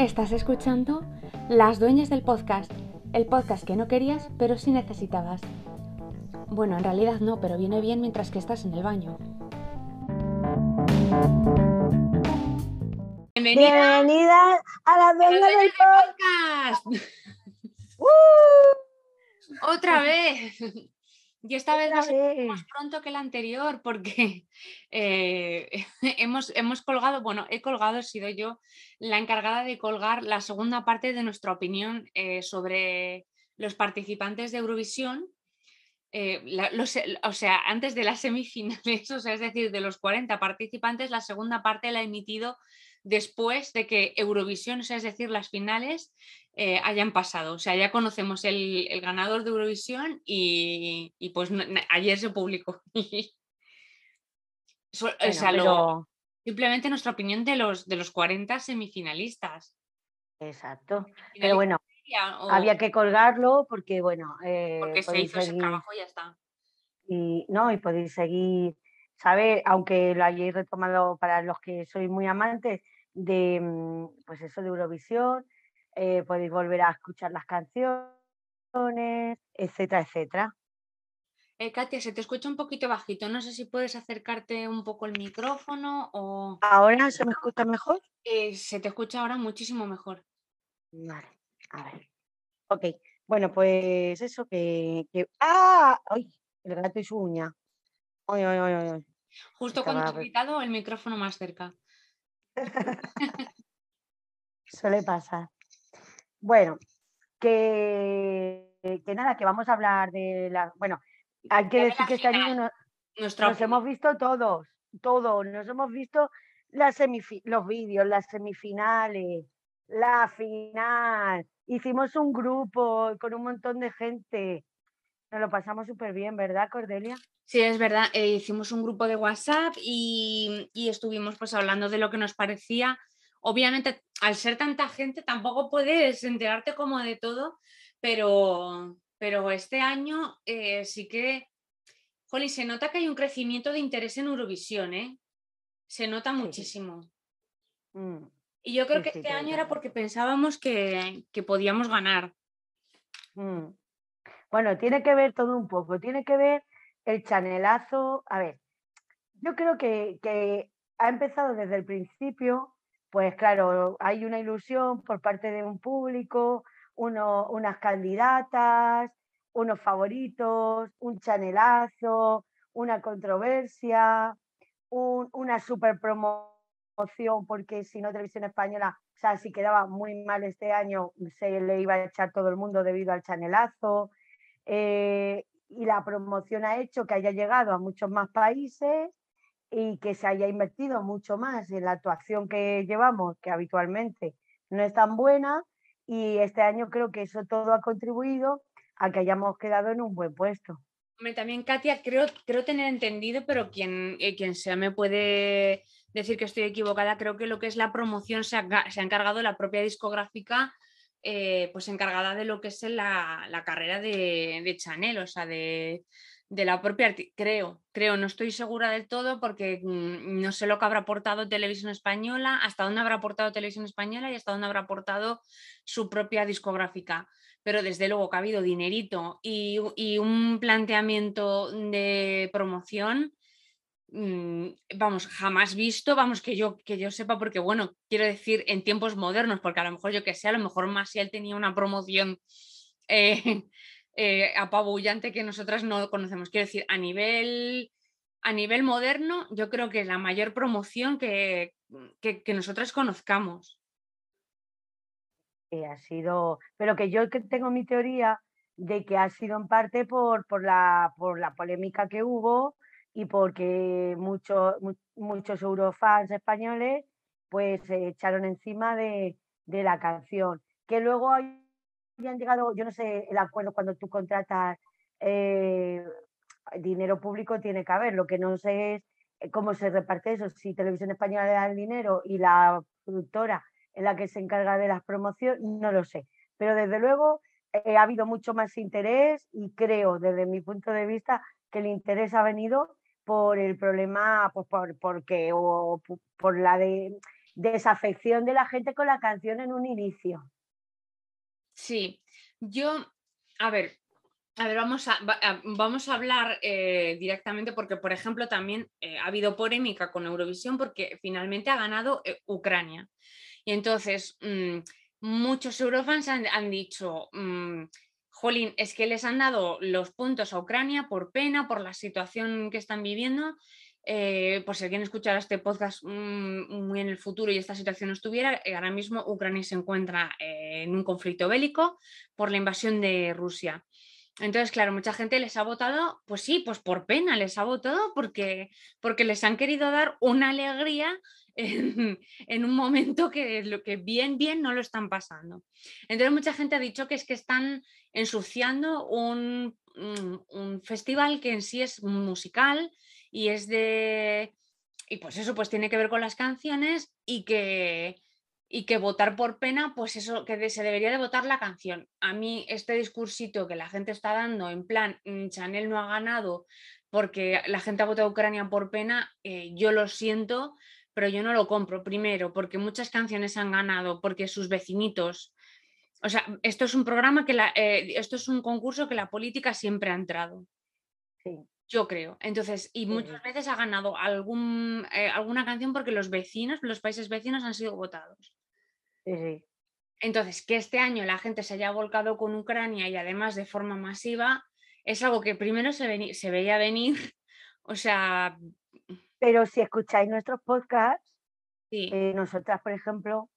Estás escuchando Las Dueñas del Podcast, el podcast que no querías pero sí necesitabas. Bueno, en realidad no, pero viene bien mientras que estás en el baño. Bienvenida, Bienvenida a las dueñas del podcast. del Podcast. ¡Uh! Otra vez. Y esta vez va a Otra ser vez. más pronto que la anterior porque eh, hemos, hemos colgado, bueno, he colgado, he sido yo la encargada de colgar la segunda parte de nuestra opinión eh, sobre los participantes de Eurovisión. eh, la- los- o sea, antes de las semifinales, o sea, es decir, de los 40 participantes, la segunda parte la he emitido después de que Eurovisión, o sea, es decir, las finales, eh, hayan pasado. O sea, ya conocemos el, el ganador de Eurovisión y, y, pues no- ayer se publicó. So- o Bueno, lo- simplemente nuestra opinión de los, de los 40 semifinalistas. Exacto. Pero bueno, o había que colgarlo porque, bueno, eh, porque se hizo ese seguir trabajo y ya está. y, no, y podéis seguir, saber, aunque lo hayáis retomado para los que sois muy amantes de, mm, pues eso, de Eurovisión, eh, podéis volver a escuchar las canciones, etcétera, etcétera. Eh, Katia, se te escucha un poquito bajito. No sé si puedes acercarte un poco el micrófono o ¿Ahora se me escucha mejor? eh, se te escucha ahora muchísimo mejor. Vale, a ver. Ok, bueno, pues eso que... que... ¡Ah! ¡Ay! El gato y su uña. ¡Ay, ay, ay, ay! Justo Estaba cuando has re- gritado, el micrófono más cerca. Suele pasar. Bueno, que, que nada, que vamos a hablar de la... Bueno, hay que de decir que este año nos hemos visto todos, todos, nos hemos visto las los vídeos, las semifinales, la final, hicimos un grupo con un montón de gente, nos lo pasamos súper bien, ¿verdad, Cordelia? Sí, es verdad. eh, hicimos un grupo de WhatsApp y, y estuvimos pues hablando de lo que nos parecía. Obviamente, al ser tanta gente, tampoco puedes enterarte como de todo, pero, pero este año eh, sí que, jolín, se nota que hay un crecimiento de interés en Eurovisión, ¿eh? Se nota sí. muchísimo. Mm, Y yo creo Sí, que este año era porque pensábamos que, que podíamos ganar. mm. Bueno, tiene que ver todo un poco, tiene que ver el chanelazo, a ver, yo creo que, que ha empezado desde el principio, pues claro, hay una ilusión por parte de un público, uno- unas candidatas, unos favoritos, un chanelazo, una controversia, un- una super promoción, porque si no, Televisión Española, o sea, si quedaba muy mal este año, se le iba a echar todo el mundo debido al chanelazo. Eh, y la promoción ha hecho que haya llegado a muchos más países y que se haya invertido mucho más en la actuación que llevamos, que habitualmente no es tan buena, y este año creo que eso todo ha contribuido a que hayamos quedado en un buen puesto. Hombre, También, Katia, creo, creo tener entendido, pero quien, eh, quien sea me puede decir que estoy equivocada. Creo que lo que es la promoción se ha, se ha encargado la propia discográfica, eh, pues encargada de lo que es la, la carrera de, de Chanel, o sea, de, de la propia. Creo, creo, no estoy segura del todo porque mm, no sé lo que habrá aportado Televisión Española, hasta dónde habrá aportado Televisión Española y hasta dónde habrá aportado su propia discográfica pero desde luego que ha habido dinerito y, y un planteamiento de promoción, vamos, jamás visto, vamos, que yo, que yo sepa, porque bueno, quiero decir en tiempos modernos, porque a lo mejor yo que sé, a lo mejor Masiel tenía una promoción eh, eh, apabullante que nosotras no conocemos. Quiero decir, a nivel, a nivel moderno, yo creo que es la mayor promoción que, que, que nosotras conozcamos. que ha sido, pero que yo tengo mi teoría de que ha sido en parte por, por, la, por la polémica que hubo y porque muchos mu- muchos eurofans españoles pues se echaron encima de, de la canción. Que luego hay- hayan llegado, yo no sé, el acuerdo cuando tú contratas eh, dinero público tiene que haber, lo que no sé es eh, cómo se reparte eso, si Televisión Española le da el dinero y la productora en la que se encarga de las promociones, no lo sé. Pero desde luego eh, ha habido mucho más interés y creo, desde mi punto de vista, que el interés ha venido por el problema, pues por, porque, o por la de desafección de la gente con la canción en un inicio. Sí, yo, a ver, a ver, vamos a, vamos a hablar eh, directamente porque, por ejemplo, también eh, ha habido polémica con Eurovisión porque finalmente ha ganado eh, Ucrania. Y entonces, mm, muchos eurofans han, dicho, mm, Jolín, es que les han dado los puntos a Ucrania por pena, por la situación que están viviendo. Eh, por si alguien escuchara este podcast mm, muy en el futuro y esta situación no estuviera, eh, ahora mismo Ucrania se encuentra eh, en un conflicto bélico por la invasión de Rusia. Entonces, claro, mucha gente les ha votado, pues sí, pues por pena les ha votado porque, porque les han querido dar una alegría en, un momento que, lo que bien, bien no lo están pasando. Entonces mucha gente ha dicho que es que están ensuciando un, un, festival que en sí es musical y es de... Y pues eso pues tiene que ver con las canciones y que, y que votar por pena, pues eso, que se debería de votar la canción. A mí este discursito que la gente está dando en plan, mm, Chanel no ha ganado porque la gente ha votado a Ucrania por pena, eh, yo lo siento, pero yo no lo compro primero porque muchas canciones han ganado, porque sus vecinitos, o sea, esto es un programa que la, eh, esto es un concurso que la política siempre ha entrado. Sí. Yo creo. Entonces, y muchas veces ha ganado algún, eh, alguna canción porque los vecinos, los países vecinos han sido votados. Sí, Entonces, que este año la gente se haya volcado con Ucrania y además de forma masiva, es algo que primero se, se veía venir. O sea, pero si escucháis nuestros podcasts, eh, nosotras, por ejemplo,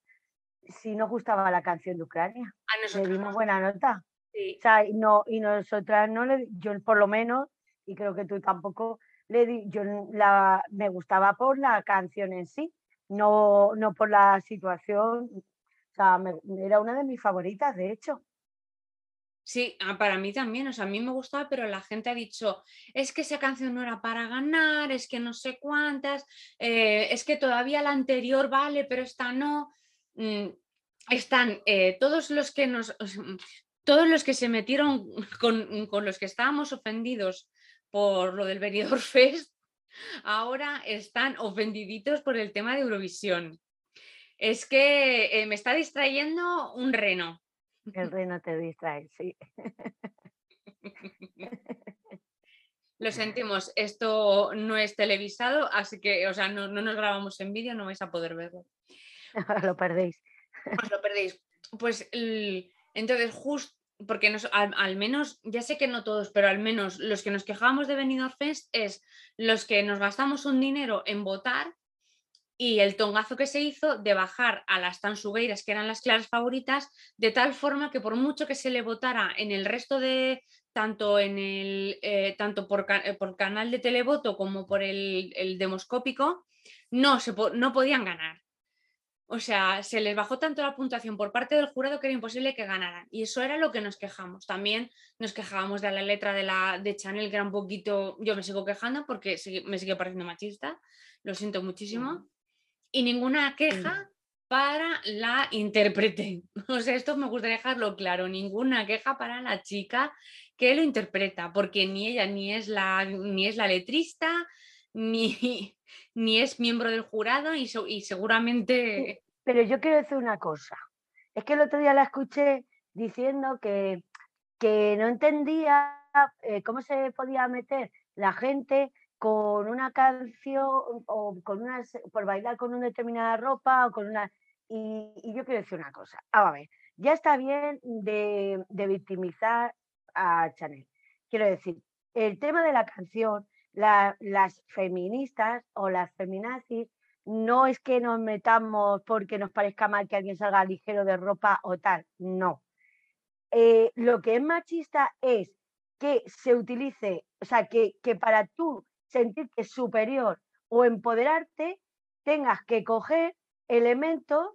si nos gustaba la canción de Ucrania, le dimos buena nota. O sea, y, no, y nosotras no le, yo por lo menos, y creo que tú tampoco, le di, yo la, me gustaba por la canción en sí, no, no por la situación. O sea, era una de mis favoritas, de hecho. Sí, ah, para mí también, o sea, a mí me gustaba, pero la gente ha dicho, es que esa canción no era para ganar, es que no sé cuántas, eh, es que todavía la anterior vale, pero esta no. Mm, están eh, todos los que nos, todos los que se metieron con, con, los que estábamos ofendidos por lo del Benidorm Fest, ahora están ofendiditos por el tema de Eurovisión. Es que eh, me está distrayendo un reno. El reno te distrae, sí. Lo sentimos, esto no es televisado, así que, o sea, no, nos grabamos en vídeo, no vais a poder verlo. lo perdéis. Os lo perdéis. Pues entonces, justo, porque al, menos, ya sé que no todos, pero al menos los que nos quejamos de Benidorm Fest es los que nos gastamos un dinero en votar y el tongazo que se hizo de bajar a las tansugueiras, que eran las claras favoritas, de tal forma que por mucho que se le votara en el resto de, tanto, en el, eh, tanto por, eh, por, canal de televoto como por el, el demoscópico, no, se, no podían ganar. O sea, se les bajó tanto la puntuación por parte del jurado que era imposible que ganaran. Y eso era lo que nos quejamos. También nos quejábamos de la letra de, la, de Chanel, que era un poquito, yo me sigo quejando porque me sigue pareciendo machista, lo siento muchísimo y ninguna queja para la intérprete. O sea, esto me gustaría dejarlo claro, ninguna queja para la chica que lo interpreta, porque ni ella ni es la, ni es la letrista, ni, ni es miembro del jurado y, y seguramente... Pero yo quiero decir una cosa. Es que el otro día la escuché diciendo que, que no entendía eh, cómo se podía meter la gente con una canción o con una, por bailar con una determinada ropa o con una... Y, yo quiero decir una cosa, a ver, ya está bien de, victimizar a Chanel. Quiero decir, el tema de la canción, las feministas o las feminazis, no es que nos metamos porque nos parezca mal que alguien salga ligero de ropa o tal, no. Eh, lo que es machista es que se utilice, o sea, que, que para tú sentirte superior o empoderarte, tengas que coger elementos,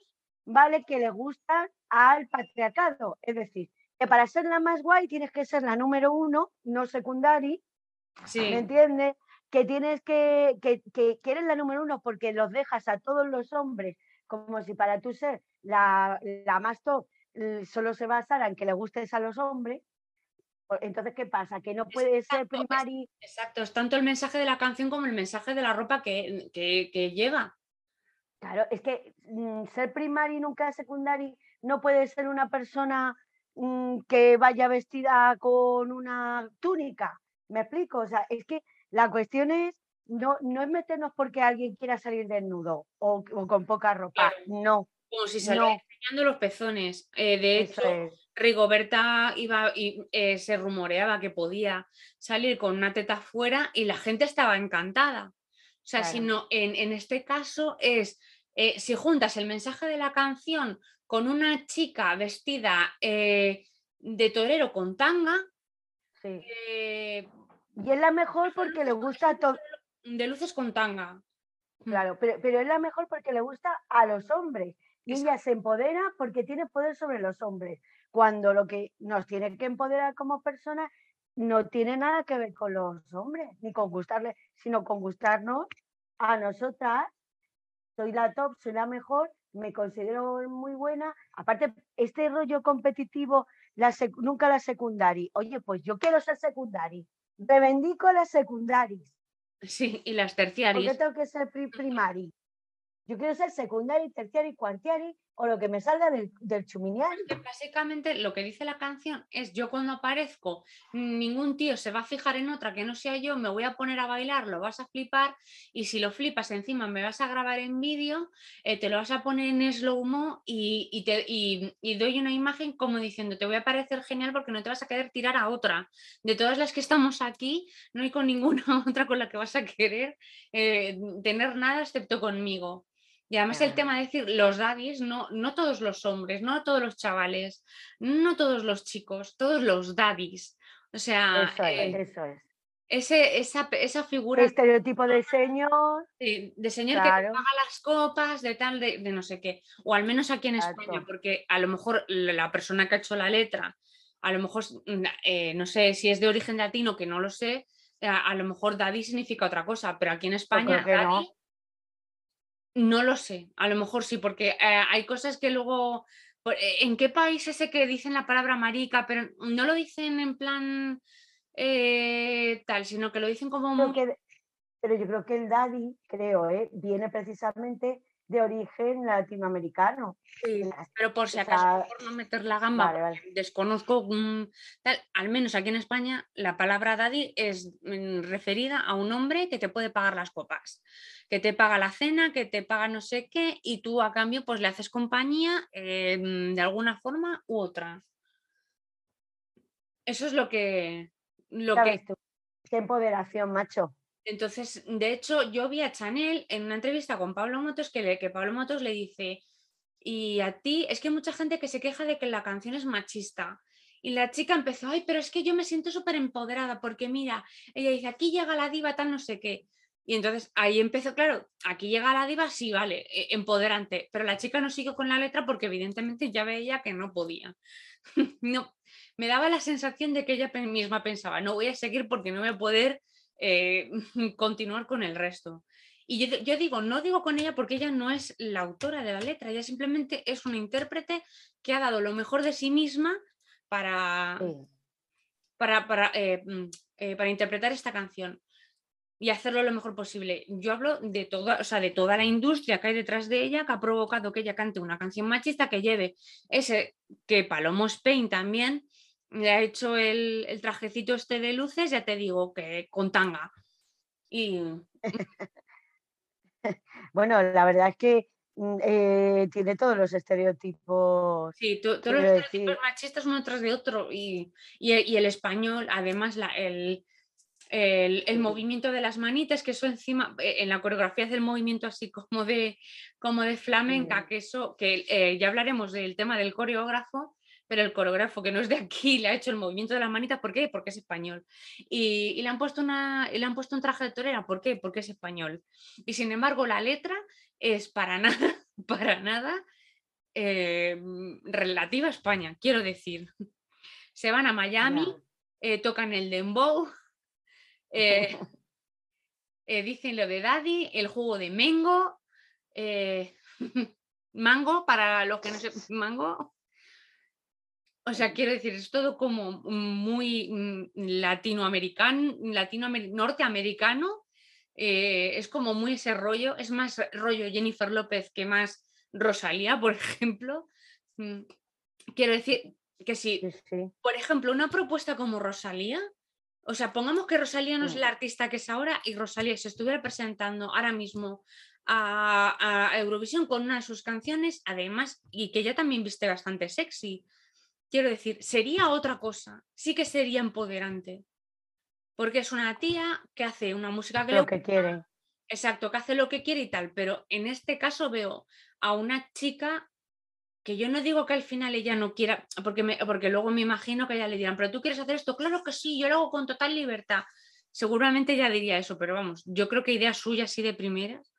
¿vale? Que le gustan al patriarcado. Es decir, que para ser la más guay tienes que ser la número uno, no secundaria. ¿Me entiendes? Que tienes que, que, que, eres la número uno porque los dejas a todos los hombres como si para tú ser la, la más top solo se basara en que le gustes a los hombres, entonces, ¿qué pasa? Que no puede ser primario. Exacto, es tanto el mensaje de la canción como el mensaje de la ropa que, que, lleva. Claro, es que mm, ser primario nunca secundario no puede ser una persona mm, que vaya vestida con una túnica. ¿Me explico? O sea, es que la cuestión es no, no es meternos porque alguien quiera salir desnudo o, con poca ropa. No. Como si saliera enseñando los pezones. Eh, de hecho, Rigoberta iba y eh, se rumoreaba que podía salir con una teta fuera y la gente estaba encantada. O sea, si no, en, este caso es, eh, si juntas el mensaje de la canción con una chica vestida de torero con tanga, sí. y es la mejor porque le gusta todo de luces con tanga. Mm. Claro, pero, pero es la mejor porque le gusta a los hombres. Y ella se empodera porque tiene poder sobre los hombres. Cuando lo que nos tiene que empoderar como personas no tiene nada que ver con los hombres, ni con gustarles, sino con gustarnos a nosotras. Soy la top, soy la mejor, me considero muy buena. Aparte, este rollo competitivo, la nunca la secundaria. Oye, pues yo quiero ser secundaria. Me bendico las secundarias. Sí, y las terciarias. ¿Por qué tengo que ser primari? Yo quiero ser secundaria, terciaria y cuartiari o lo que me salga del, del básicamente lo que dice la canción es yo cuando aparezco, ningún tío se va a fijar en otra que no sea yo, me voy a poner a bailar, lo vas a flipar y si lo flipas encima me vas a grabar en vídeo, eh, te lo vas a poner en slow-mo y, te, y, doy una imagen como diciendo te voy a parecer genial porque no te vas a querer tirar a otra. De todas las que estamos aquí, no hay con ninguna otra con la que vas a querer eh, tener nada excepto conmigo. Y además el tema de decir los daddies, no, no todos los hombres, no todos los chavales, no todos los chicos, todos los daddies. O sea, eso es. Eh, eso es. Ese, esa, esa figura. estereotipo de señor. de señor que paga las copas, de tal, de, no sé qué. O al menos aquí en España, porque a lo mejor la persona que ha hecho la letra, a lo mejor, mm, eh, no sé si es de origen latino, que no lo sé, a, lo mejor daddy significa otra cosa, pero aquí en España, daddy, no lo sé, a lo mejor sí, porque eh, hay cosas que luego. Eh, ¿En qué país ese que dicen la palabra marica, pero no lo dicen en plan eh, tal, sino que lo dicen como. pero yo creo que el daddy, creo, viene precisamente de origen latinoamericano. pero por si acaso, por no meter la gamba, desconozco, tal, al menos aquí en España, la palabra daddy es mm, referida a un hombre que te puede pagar las copas, que te paga la cena, que te paga no sé qué, y tú a cambio pues le haces compañía em, de alguna forma u otra. Eso es lo que... Lo que... Qué empoderación, macho. Entonces, de hecho, yo vi a Chanel en una entrevista con Pablo Motos que, le, Pablo Motos le dice, y a ti, es que hay mucha gente que se queja de que la canción es machista. Y la chica empezó, ay, pero es que yo me siento súper empoderada porque mira, ella dice, aquí llega la diva tal no sé qué. Y entonces ahí empezó, claro, aquí llega la diva, sí, vale, e, empoderante, pero la chica no siguió con la letra porque evidentemente ya veía que no podía. no, me daba la sensación de que ella misma pensaba, no voy a seguir porque no voy a poder eh, continuar con el resto. Y yo, digo, no digo con ella porque ella no es la autora de la letra, ella simplemente es una intérprete que ha dado lo mejor de sí misma para, para, para, eh, mm, eh, para interpretar esta canción y hacerlo lo mejor posible. Yo hablo de toda, o sea, de toda la industria que hay detrás de ella, que ha provocado que ella cante una canción machista, que lleve ese, que Palomo Spain también le ha hecho el, trajecito este de luces, ya te digo, que con tanga. Y... bueno, la verdad es que mm, eh, tiene todos los estereotipos. Sí, todos los estereotipos machistas uno tras de otro. Y, el español, además, la, el, el, movimiento de las manitas, que eso encima, eh, en la coreografía del movimiento así como de, como de flamenca, que eso, que eh, ya hablaremos del tema del coreógrafo, pero el coreógrafo que no es de aquí le ha hecho el movimiento de las manitas, ¿por qué? Porque es español. Y, le, han puesto una, le han puesto un traje de torera, ¿por qué? Porque es español. Y sin embargo, la letra es para nada, para nada eh, relativa a España, quiero decir. Se van a Miami, eh, tocan el dembow, eh, dicen lo de Daddy, el jugo de Mengo, mango, para los que no sepan, mango, o sea, quiero decir, es todo como muy mm, latinoamericano, latino norteamericano, eh, es como muy ese rollo, es más rollo Jennifer López que más Rosalía, por ejemplo. Mm, quiero decir que si, por ejemplo, una propuesta como Rosalía, o sea, pongamos que Rosalía no es la artista que es ahora y Rosalía se estuviera presentando ahora mismo a, Eurovisión con una de sus canciones, además, y que ella también viste bastante sexy. Quiero decir, sería otra cosa, sí que sería empoderante, porque es una tía que hace una música que lo que quiere. Exacto, que hace lo que quiere y tal, pero en este caso veo a una chica que yo no digo que al final ella no quiera, porque, porque luego me imagino que ella le dirán, pero tú quieres hacer esto, claro que sí, yo lo hago con total libertad. Seguramente ella diría eso, pero vamos, yo creo que idea suya así de primeras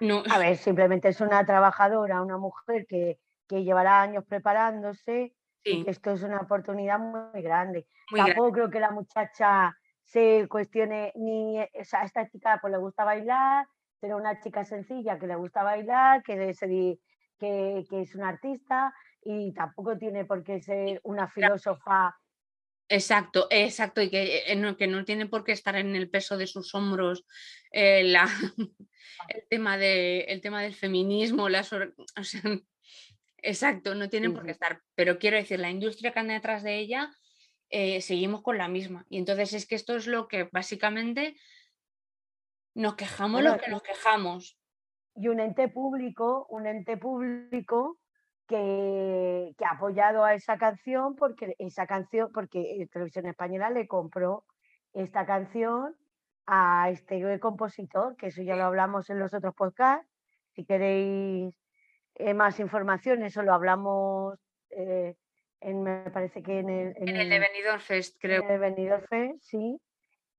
no. A ver, simplemente es una trabajadora, una mujer que, llevará años preparándose que esto es una oportunidad muy grande. Tampoco creo que la muchacha se cuestione ni, o sea, a esta chica pues le gusta bailar, pero una chica sencilla que le gusta bailar, que, que, que es una artista y tampoco tiene por qué ser una filósofa. Exacto, exacto, y que, eh, no, que no tiene por qué estar en el peso de sus hombros eh, la, el, tema de, el tema del feminismo, las, o sea, exacto, no tienen por qué estar, pero quiero decir, la industria que anda detrás de ella, eh, seguimos con la misma. Y entonces es que esto es lo que básicamente nos quejamos lo que nos quejamos. Y un ente público, un ente público que, ha apoyado a esa canción porque esa canción, porque Televisión Española le compró esta canción a este compositor, que eso ya lo hablamos en los otros podcasts. Si queréis eh, más información, eso lo hablamos eh, en, me parece que en el, en, el de Benidorm Fest, creo. En el Benidorm Fest, sí.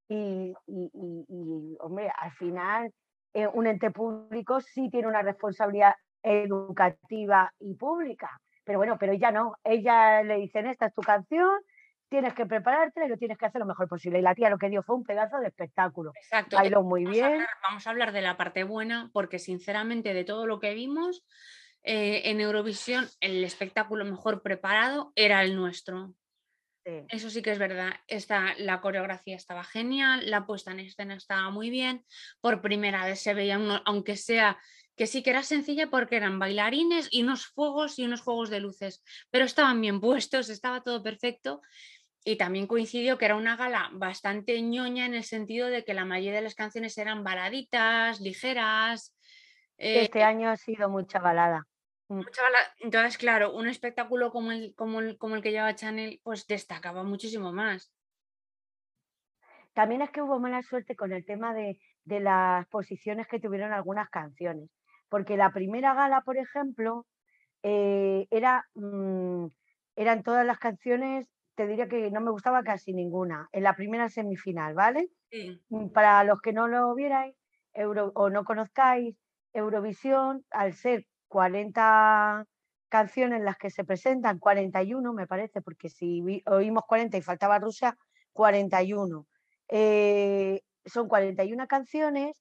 Y, y, hombre, al final, eh, un ente público sí tiene una responsabilidad educativa y pública. Pero bueno, pero ella no. Ella le dicen, esta es tu canción, tienes que prepararte y lo tienes que hacer lo mejor posible. Y la tía lo que dio fue un pedazo de espectáculo. Exacto. Bailó muy bien. vamos a hablar de la parte buena, porque sinceramente de todo lo que vimos eh, en Eurovisión, el espectáculo mejor preparado era el nuestro. Eso sí que es verdad. Esta, la coreografía estaba genial, la puesta en escena estaba muy bien. Por primera vez se veía, aunque sea que sí que era sencilla porque eran bailarines y unos fuegos y unos juegos de luces, pero estaban bien puestos, estaba todo perfecto. Y también coincidió que era una gala bastante ñoña en el sentido de que la mayoría de las canciones eran baladitas, ligeras. Este eh, año ha sido mucha balada. Mm. Mucha balada. Entonces, claro, un espectáculo como el, como el, como el que lleva Chanel, pues destacaba muchísimo más. También es que hubo mala suerte con el tema de, de las posiciones que tuvieron algunas canciones porque la primera gala, por ejemplo, eh, era, mm, eran todas las canciones, te diría que no me gustaba casi ninguna, en la primera semifinal, ¿vale? Mm, para los que no lo vierais o no conozcáis, Eurovisión, al ser 40 canciones las que se presentan, 41 me parece, porque si oímos 40 y faltaba Rusia, 41. Eh, son 41 canciones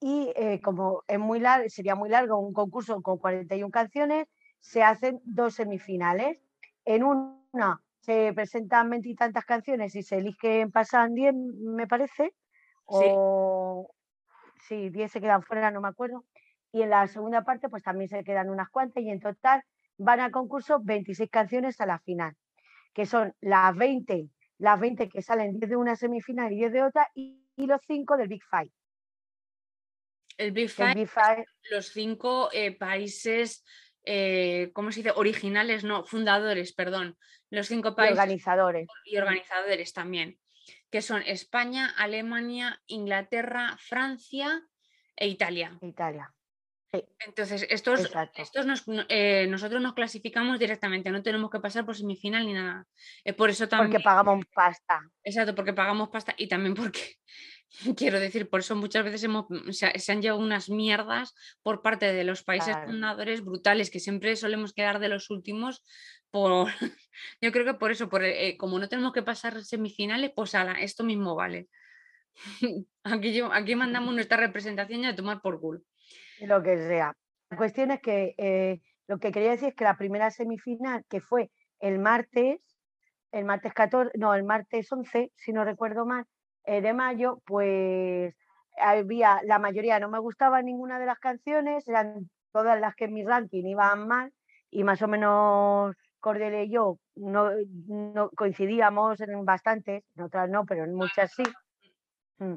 y eh, como es muy largo, sería muy largo un concurso con 41 canciones, se hacen dos semifinales. En una se presentan veintitantas canciones y se eligen, pasan 10, me parece, o sí, 10 se quedan fuera, no me acuerdo. Y en la segunda parte, pues también se quedan unas cuantas y en total van al concurso 26 canciones a la final, que son las 20, las 20 que salen 10 de una semifinal y 10 de otra y, y los 5 del Big Five. El Big Five, los cinco eh, países, eh, ¿cómo se dice? Originales, no, fundadores, perdón. Los cinco países. Y organizadores. Y organizadores también, que son España, Alemania, Inglaterra, Francia e Italia. Italia. Entonces, estos, estos eh, nosotros nos clasificamos directamente, no tenemos que pasar por semifinal ni nada. por eso también. Porque pagamos pasta. Exacto, porque pagamos pasta y también porque Quiero decir, por eso muchas veces hemos, mm, se, han llevado unas mierdas por parte de los países fundadores brutales, que siempre solemos quedar de los últimos. Por, yo creo que por eso, por, eh, como no tenemos que pasar semifinales, pues ala, esto mismo vale. Aquí, yo, aquí mandamos nuestra representación y a tomar por culo. Lo que sea. La cuestión es que eh, lo que quería decir es que la primera semifinal, que fue el martes, el martes 14, no, el martes 11, si no recuerdo mal, eh, de mayo, pues había, la mayoría no me gustaba ninguna de las canciones, eran todas las que en mi ranking iban mal y más o menos Cordelia y yo no, no coincidíamos en bastantes, en otras no, pero en muchas sí. Mm.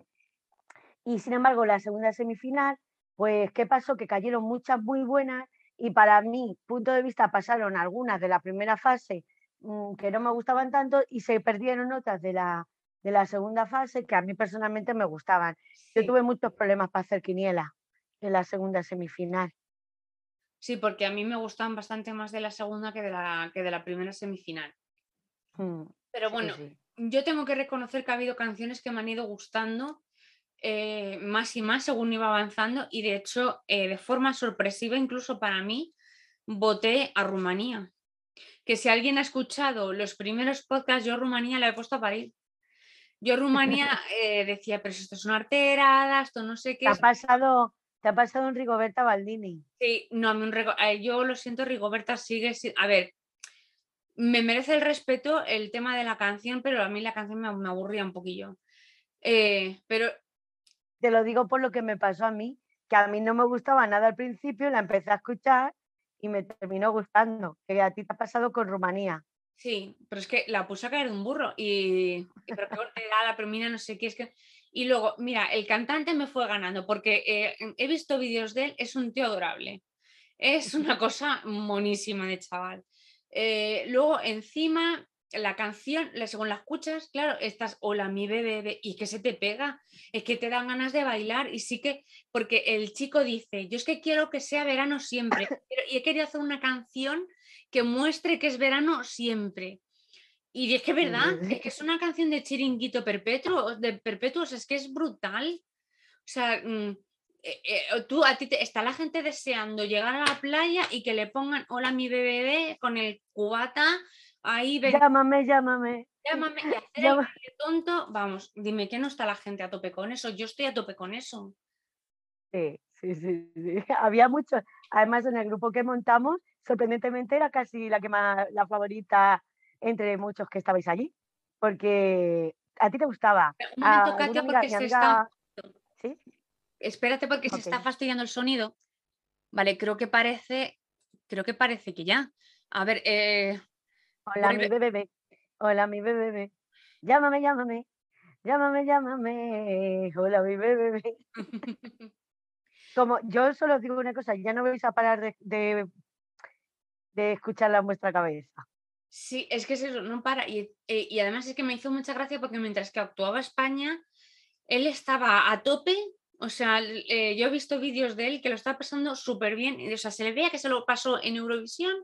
Y sin embargo, la segunda semifinal, pues, ¿qué pasó? Que cayeron muchas muy buenas y para mi punto de vista pasaron algunas de la primera fase mm, que no me gustaban tanto y se perdieron otras de la, de la segunda fase que a mí personalmente me gustaban. Yo tuve muchos problemas para hacer quiniela en la segunda semifinal. Sí, porque a mí me gustan bastante más de la segunda que de la, que de la primera semifinal. Mm, Pero bueno, yo tengo que reconocer que ha habido canciones que me han ido gustando eh, más y más según iba avanzando y de hecho, eh, de forma sorpresiva, incluso para mí, voté a Rumanía. Que si alguien ha escuchado los primeros podcasts, yo Rumanía la he puesto a parir. Yo Rumanía eh, decía, pero esto es una arterada, esto no sé qué. ha pasado, te ha pasado un Rigoberta Baldini. Sí, no, eh, yo lo siento, Rigoberta sigue. A ver, me merece el respeto el tema de la canción, pero a mí la canción me, aburría un poquillo. Eh, pero. Te lo digo por lo que me pasó a mí, que a mí no me gustaba nada al principio, la empecé a escuchar y me terminó gustando. Que a ti te ha pasado con Rumanía. Sí, pero es que la puse a caer de un burro y, y pero la pero no sé qué, es que y luego, mira, el cantante me fue ganando porque eh, he visto vídeos de él, es un tío adorable. Es una cosa monísima de chaval. Eh, luego, encima, la canción, según la escuchas, claro, estás, hola, mi bebé, y que se te pega, es que te dan ganas de bailar y sí que, porque el chico dice, yo es que quiero que sea verano siempre, y he querido hacer una canción que muestre que es verano siempre. Y es que es verdad, es que es una canción de chiringuito perpetuo, de perpetuos, es que es brutal. O sea, mm, eh, eh, tú a ti te, está la gente deseando llegar a la playa y que le pongan hola mi bebé con el cubata ahí llámame llámame llámame y hacer el tonto vamos dime que no está la gente a tope con eso yo estoy a tope con eso sí sí sí, sí. había muchos además en el grupo que montamos sorprendentemente era casi la que más la favorita entre muchos que estabais allí, porque a ti te gustaba. Un momento, Katia, porque se está... ¿Sí? Espérate porque se está fastidiando el sonido. Vale, creo que parece, creo que parece que ya. A ver, eh... Hola, mi bebé. Hola, mi bebé. Llámame, llámame. Llámame, llámame. Hola, mi bebé. Como yo solo digo una cosa, ya no vais a parar de, de, de escucharla en vuestra cabeza. Sí, es que es eso, no para. Eh, y, además es que me hizo mucha gracia porque mientras que actuaba España, él estaba a tope. O sea, eh, yo he visto vídeos de él que lo está pasando súper bien. O sea, se le veía que se lo pasó en Eurovisión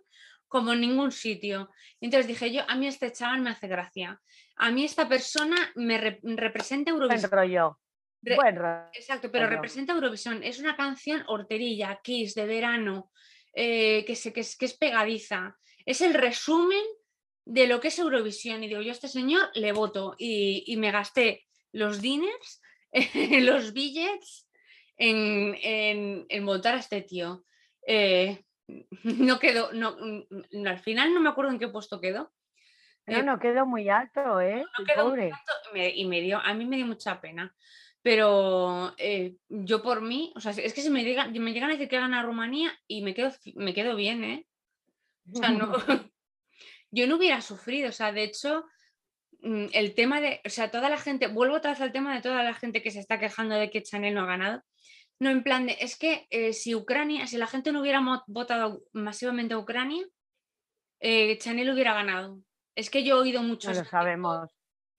como en ningún sitio. Entonces dije yo, a mí este chaval me hace gracia. A mí esta persona me representa Eurovisión. Buen rollo. Exacto, pero representa Eurovisión. Es una canción horterilla, Kiss, de verano, eh, que, que, que es pegadiza. Es el resumen de lo que es Eurovisión y digo, yo a este señor le voto y, me gasté los diners, los billets en, en, votar a este tío. Eh, no quedó, no, mm, al final no me acuerdo en qué puesto quedó. No, eh, no quedó muy alto, ¿eh? y me dio, a mí me dio mucha pena. Pero eh, yo por mí, o sea, es que si me, llegan, me llegan a decir que gana Rumanía y me quedo, me quedo bien, ¿eh? O sea, no, yo no hubiera sufrido, o sea, de hecho, mm, el tema de, o sea, toda la gente, vuelvo vez al tema de toda la gente que se está quejando de que Chanel no ha ganado, no en plan de, es que eh, si Ucrania, si la gente no hubiera votado masivamente a Ucrania, eh, Chanel hubiera ganado. Es que yo he oído mucho. lo sabemos.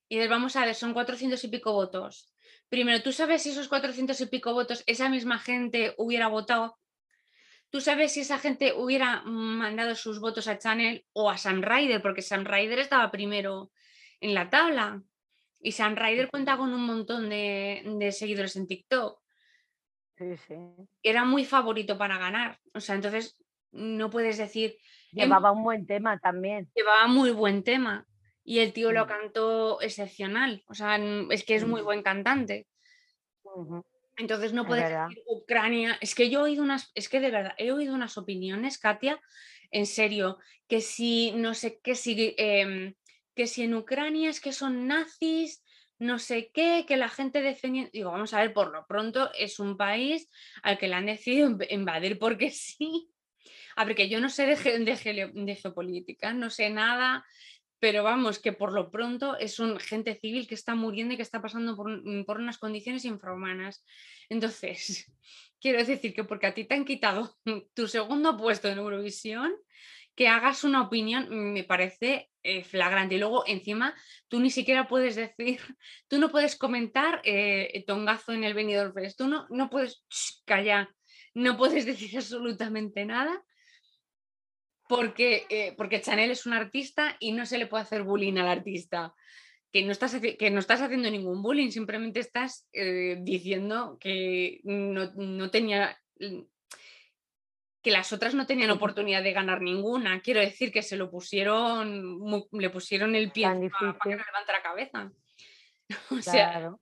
Y vamos a ver, son 400 y pico votos. Primero, ¿tú sabes si esos 400 y pico votos esa misma gente hubiera votado ¿Tú sabes si esa gente hubiera mandado sus votos a Channel o a Sam Ryder? Porque Sam Ryder estaba primero en la tabla. Y Sam Ryder cuenta con un montón de, seguidores en TikTok. Sí, sí. Era muy favorito para ganar. O sea, entonces no puedes decir. Llevaba un buen tema también. Llevaba muy buen tema. Y el tío lo mm. cantó excepcional. O sea, es que es muy buen cantante. Entonces no puedes decir Ucrania. Es que yo he oído unas, es que de verdad, he oído unas opiniones, Katia, en serio, que si no sé, que si, em, que si en Ucrania es que son nazis, no sé qué, que la gente defendiendo. Digo, vamos a ver, por lo pronto es un país al que le han decidido invadir porque sí. A ver, que yo no sé de, geopolítica, no sé nada, pero vamos, que por lo pronto es un gente civil que está muriendo y que está pasando por, por unas condiciones infrahumanas. Entonces, quiero decir que porque a ti te han quitado tu segundo puesto en Eurovisión, que hagas una opinión me parece eh, flagrante. Y luego, encima, tú ni siquiera puedes decir, tú no puedes comentar eh, tongazo en el Benidorm Fest, tú no, no puedes callar, no puedes decir absolutamente nada. Porque, eh, porque Chanel es un artista y no se le puede hacer bullying al artista. Que no, estás, que no estás haciendo ningún bullying, simplemente estás diciendo que no, no tenía que las otras no tenían oportunidad de ganar ninguna. Quiero decir que se lo pusieron, le pusieron el pie para, que levante la cabeza. o sea,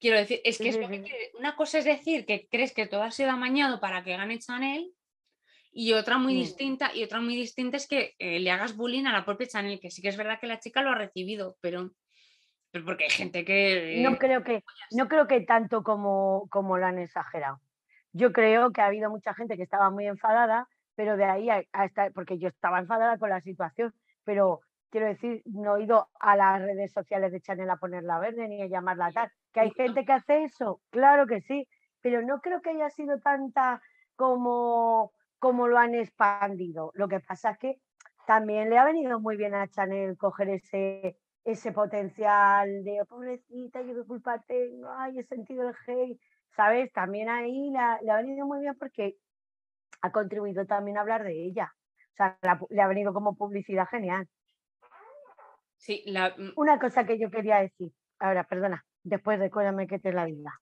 quiero decir, es que, es una cosa es decir que crees que todo ha sido amañado para que gane Chanel y otra muy distinta y otra muy distinta es que eh, le hagas bullying a la propia Chanel, que sí que es verdad que la chica lo ha recibido, pero, pero porque hay gente que no creo que no creo que tanto como como lo han exagerado. Yo creo que ha habido mucha gente que estaba muy enfadada, pero de ahí a, estar, porque yo estaba enfadada con la situación, pero quiero decir, no he ido a las redes sociales de Chanel a ponerla verde ni a llamarla tal. ¿Que hay gente que hace eso? Claro que sí, pero no creo que haya sido tanta como, como lo han expandido. Lo que pasa es que también le ha venido muy bien a Chanel coger ese, ese potencial de oh, pobrecita, yo qué culpa tengo, ay, he sentido el hate. ¿Sabes? También ahí le ha venido muy bien porque ha contribuido también a hablar de ella. O sea, le ha venido como publicidad genial. Sí, la... Mm Una cosa que yo quería decir. Ahora, perdona, después recuérdame que te la diga.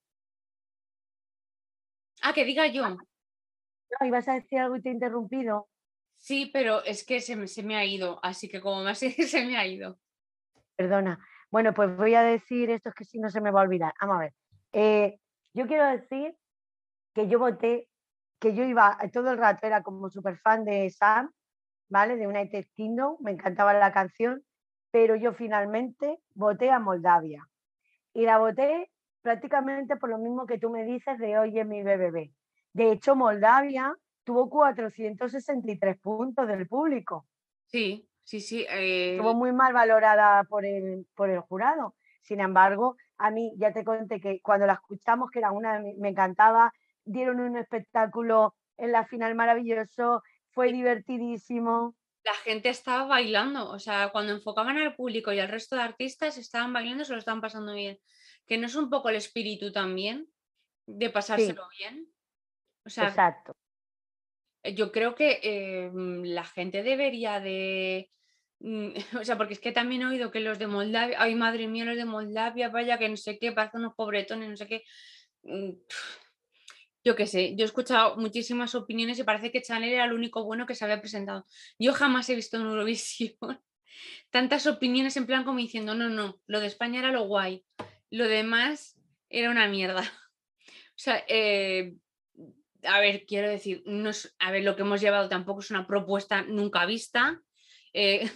Ah, que diga yo. No, ibas a decir algo y te he interrumpido. Sí, pero es que se me, se me ha ido, así que como más se me ha ido. Perdona. Bueno, pues voy a decir esto, es que si no se me va a olvidar. Vamos a ver. Eh, yo quiero decir que yo voté, que yo iba todo el rato, era como súper fan de Sam, ¿vale? De United Kingdom, me encantaba la canción, pero yo finalmente voté a Moldavia. Y la voté prácticamente por lo mismo que tú me dices de Oye mi BBB. De hecho, Moldavia tuvo 463 puntos del público. Sí, sí, sí. Estuvo eh, muy mal valorada por el, por el jurado. Sin embargo, a mí ya te conté que cuando la escuchamos, que era una, me encantaba, dieron un espectáculo en la final maravilloso, fue divertidísimo. La gente estaba bailando, o sea, cuando enfocaban al público y al resto de artistas, estaban bailando, se lo estaban pasando bien. Que no es un poco el espíritu también de pasárselo bien. O sea, Exacto. Yo creo que em, la gente debería de o sea, porque es que también he oído que los de Moldavia, ay madre mía, los de Moldavia, vaya que no sé qué, parecen unos pobretones, no sé qué. Mm, yo qué sé, yo he escuchado muchísimas opiniones y parece que Chanel era el único bueno que se había presentado. Yo jamás he visto en Eurovisión tantas opiniones en plan como diciendo, no, no, lo de España era lo guay, lo demás era una mierda. O sea, eh, a ver, quiero decir, no a ver, lo que hemos llevado tampoco es una propuesta nunca vista. Eh,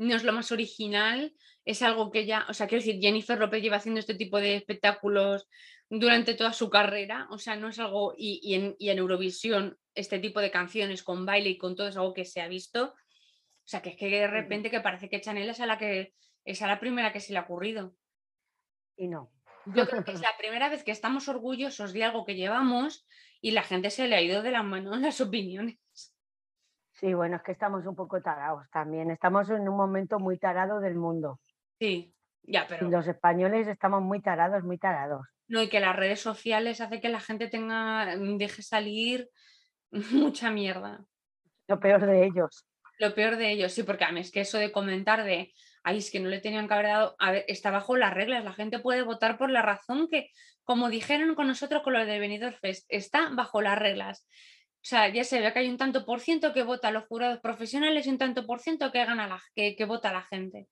no es lo más original, es algo que ya, o sea, quiero decir, Jennifer López lleva haciendo este tipo de espectáculos durante toda su carrera, o sea, no es algo, y, en, Eurovisión, este tipo de canciones con baile y con todo es algo que se ha visto, o sea, que es que de repente que parece que Chanel es a la que es a la primera que se le ha ocurrido. Y no. Yo creo que es la primera vez que estamos orgullosos de algo que llevamos y la gente se le ha ido de la mano en las opiniones. Sí, bueno, es que estamos un poco tarados también. Estamos en un momento muy tarado del mundo. Sí, ya, pero. Y los españoles estamos muy tarados, muy tarados. No, y que las redes sociales hace que la gente tenga, mm, deje salir mucha mierda. Lo peor de ellos. Lo peor de ellos, sí, porque a mí es que eso de comentar de, ay, es que no le tenían que haber dado, a ver, está bajo las reglas, la gente puede votar por la razón que, como dijeron con nosotros con lo de Benidorm Fest, está bajo las reglas. O sea, ya se ve que hay un tanto por ciento que vota a los jurados profesionales y un tanto por ciento que, vota a la gente.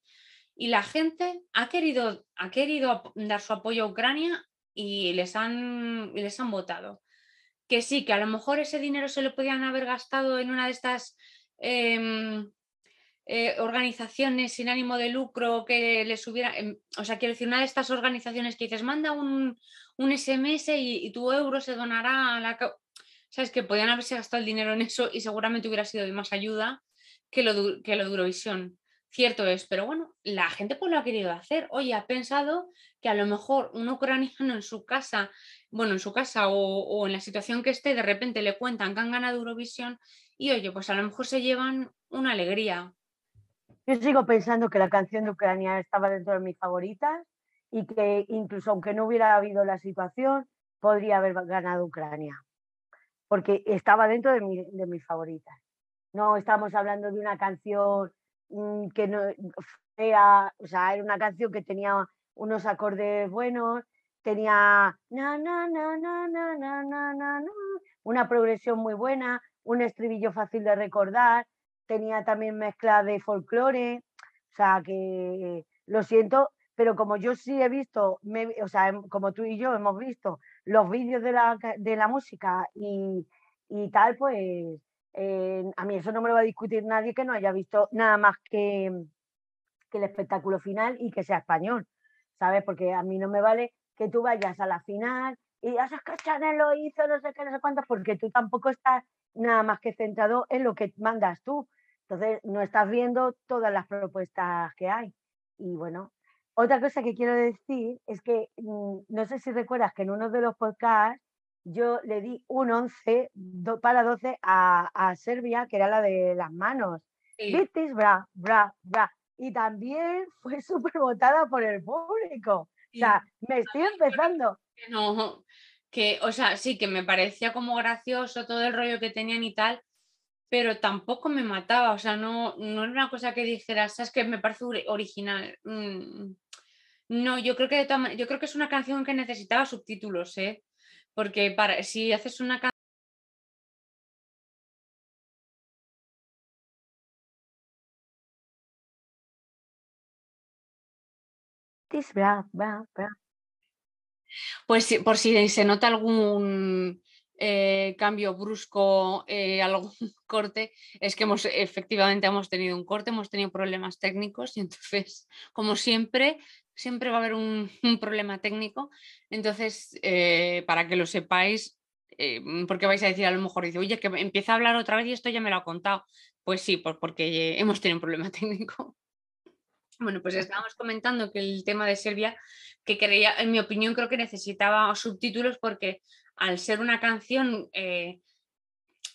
Y la gente ha querido, ha querido dar su apoyo a Ucrania y les han, les han votado. Que sí, que a lo mejor ese dinero se lo podían haber gastado en una de estas em, eh, organizaciones sin ánimo de lucro que les hubiera, em, o sea, quiero decir, una de estas organizaciones que dices, manda un, SMS y, tu euro se donará a la... Sabes que podían haberse gastado el dinero en eso y seguramente hubiera sido de más ayuda que lo, que lo de Eurovisión. Cierto es, pero bueno, la gente pues lo ha querido hacer. Oye, ha pensado que a lo mejor un ucraniano en su casa, bueno, en su casa o, o en la situación que esté, de repente le cuentan que han ganado Eurovisión y oye, pues a lo mejor se llevan una alegría. Yo sigo pensando que la canción de Ucrania estaba dentro de mis favoritas y que incluso aunque no hubiera habido la situación, podría haber ganado Ucrania, porque estaba dentro de, mis favoritas. No estamos hablando de una canción mm, que no era, o sea, era una canción que tenía unos acordes buenos, tenía una progresión muy buena, un estribillo fácil de recordar, tenía también mezcla de folclore, o sea que lo siento, pero como yo sí he visto, o sea, em, como tú y yo hemos visto los vídeos de la, de la música y, y tal, pues eh, a mí eso no me lo va a discutir nadie que no haya visto nada más que, que el espectáculo final y que sea español, ¿sabes? Porque a mí no me vale que tú vayas a la final y sabes que Chanel lo hizo, no sé qué, no sé cuánto, porque tú tampoco estás nada más que centrado en lo que mandas tú. Entonces, no estás viendo todas las propuestas que hay. Y bueno, otra cosa que quiero decir es que mm, no sé si recuerdas que en uno de los podcasts yo le di un 11 para 12 a, Serbia, que era la de las manos. Sí. bra, bra, bra. Y también fue súper votada por el público. O sea, me estoy empezando. No, que, o sea, sí, que me parecía como gracioso todo el rollo que tenían y tal, pero tampoco me mataba, o sea, no, no era una cosa que dijeras, sabes que me parece original. Mm, no, yo creo que yo creo que es una canción que necesitaba subtítulos, ¿eh? Porque para, si haces una canción Pues por si se nota algún eh, cambio brusco, eh, algún corte, es que hemos efectivamente hemos tenido un corte, hemos tenido problemas técnicos y entonces, como siempre, siempre va a haber un, problema técnico. Entonces, eh, para que lo sepáis, porque vais a decir a lo mejor, dice, oye, que empieza a hablar otra vez y esto ya me lo ha contado. Pues sí, pues porque hemos tenido un problema técnico. Bueno, pues estábamos comentando que el tema de Serbia, que creía, en mi opinión, creo que necesitaba subtítulos porque al ser una canción eh,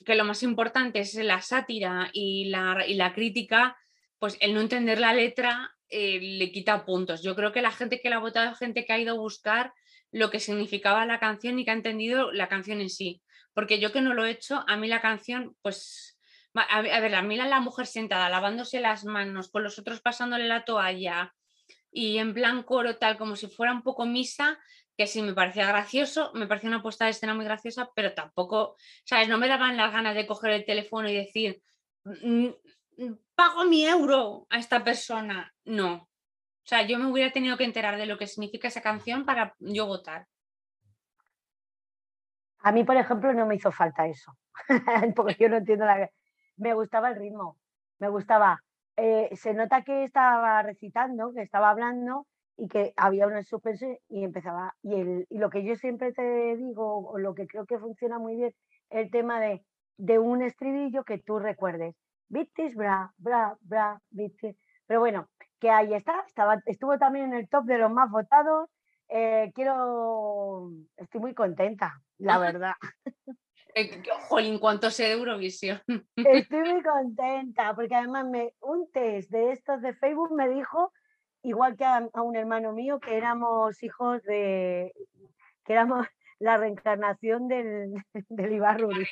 que lo más importante es la sátira y la, y la crítica, pues el no entender la letra eh, le quita puntos. Yo creo que la gente que la ha votado gente que ha ido a buscar lo que significaba la canción y que ha entendido la canción en sí. Porque yo que no lo he hecho, a mí la canción, pues, a, ver, a mí la, la mujer sentada lavándose las manos, con los otros pasándole la toalla y en plan coro tal, como si fuera un poco misa, que sí me parecía gracioso, me parecía una puesta de escena muy graciosa, pero tampoco, ¿sabes? No me daban las ganas de coger el teléfono y decir, mm, mm, pago mi euro a esta persona. No. O sea, yo me hubiera tenido que enterar de lo que significa esa canción para yo votar. A mí, por ejemplo, no me hizo falta eso, porque yo no entiendo la... Me gustaba el ritmo, me gustaba. Eh, se nota que estaba recitando, que estaba hablando, y que había una suspense y empezaba. Y, el, y lo que yo siempre te digo, o lo que creo que funciona muy bien, el tema de, de un estribillo que tú recuerdes. Bitis, bra, bra, bra, bitis. Pero bueno, que ahí está, estaba, estuvo también en el top de los más votados. Eh, quiero, estoy muy contenta, la verdad. Eh, jolín, cuánto sé de Eurovisión. Estoy muy contenta, porque además me, un test de estos de Facebook me dijo igual que a, un hermano mío, que éramos hijos de, que éramos la reencarnación del, del Ibarruri.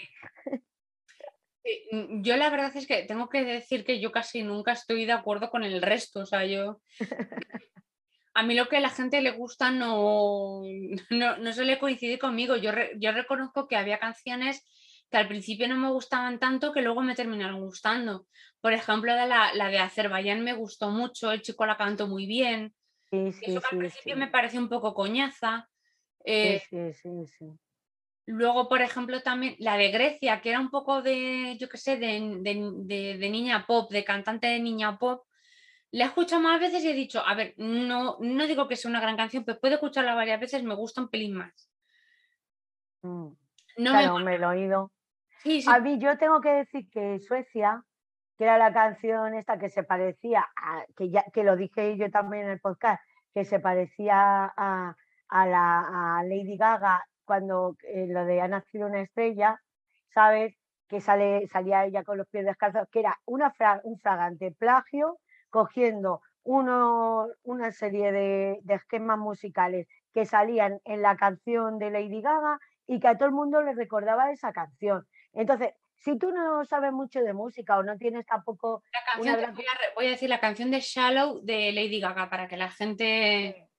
Mm, yo la verdad es que tengo que decir que yo casi nunca estoy de acuerdo con el resto, o sea, yo... A mí lo que a la gente le gusta no, no, no suele coincidir conmigo. Yo, yo reconozco que había canciones que al principio no me gustaban tanto que luego me terminaron gustando. Por ejemplo, la, la de Azerbaiyán me gustó mucho, el chico la cantó muy bien. Sí, sí, Eso al principio me pareció un poco coñaza. Eh, Luego, por ejemplo, también la de Grecia, que era un poco de, yo qué sé, de, de, niña pop, de cantante de niña pop, la he escuchado más veces y he dicho, a ver, no, no digo que sea una gran canción, pero puedo escucharla varias veces, me gusta un pelín más. Mm. No claro, me... lo he oído. A mí yo tengo que decir que Suecia, que era la canción esta que se parecía, que, ya, que lo dije yo también en el podcast, que se parecía a, a la Lady Gaga cuando eh, lo de Ha nacido una estrella, ¿sabes? Que sale, salía ella con los pies descalzos, que era una un fragante plagio, cogiendo uno, una serie de, esquemas musicales que salían en la canción de Lady Gaga y que a todo el mundo le recordaba esa canción. Entonces, si tú no sabes mucho de música o no tienes tampoco... La canción, voy, a, decir la canción de Shallow de Lady Gaga para que la gente...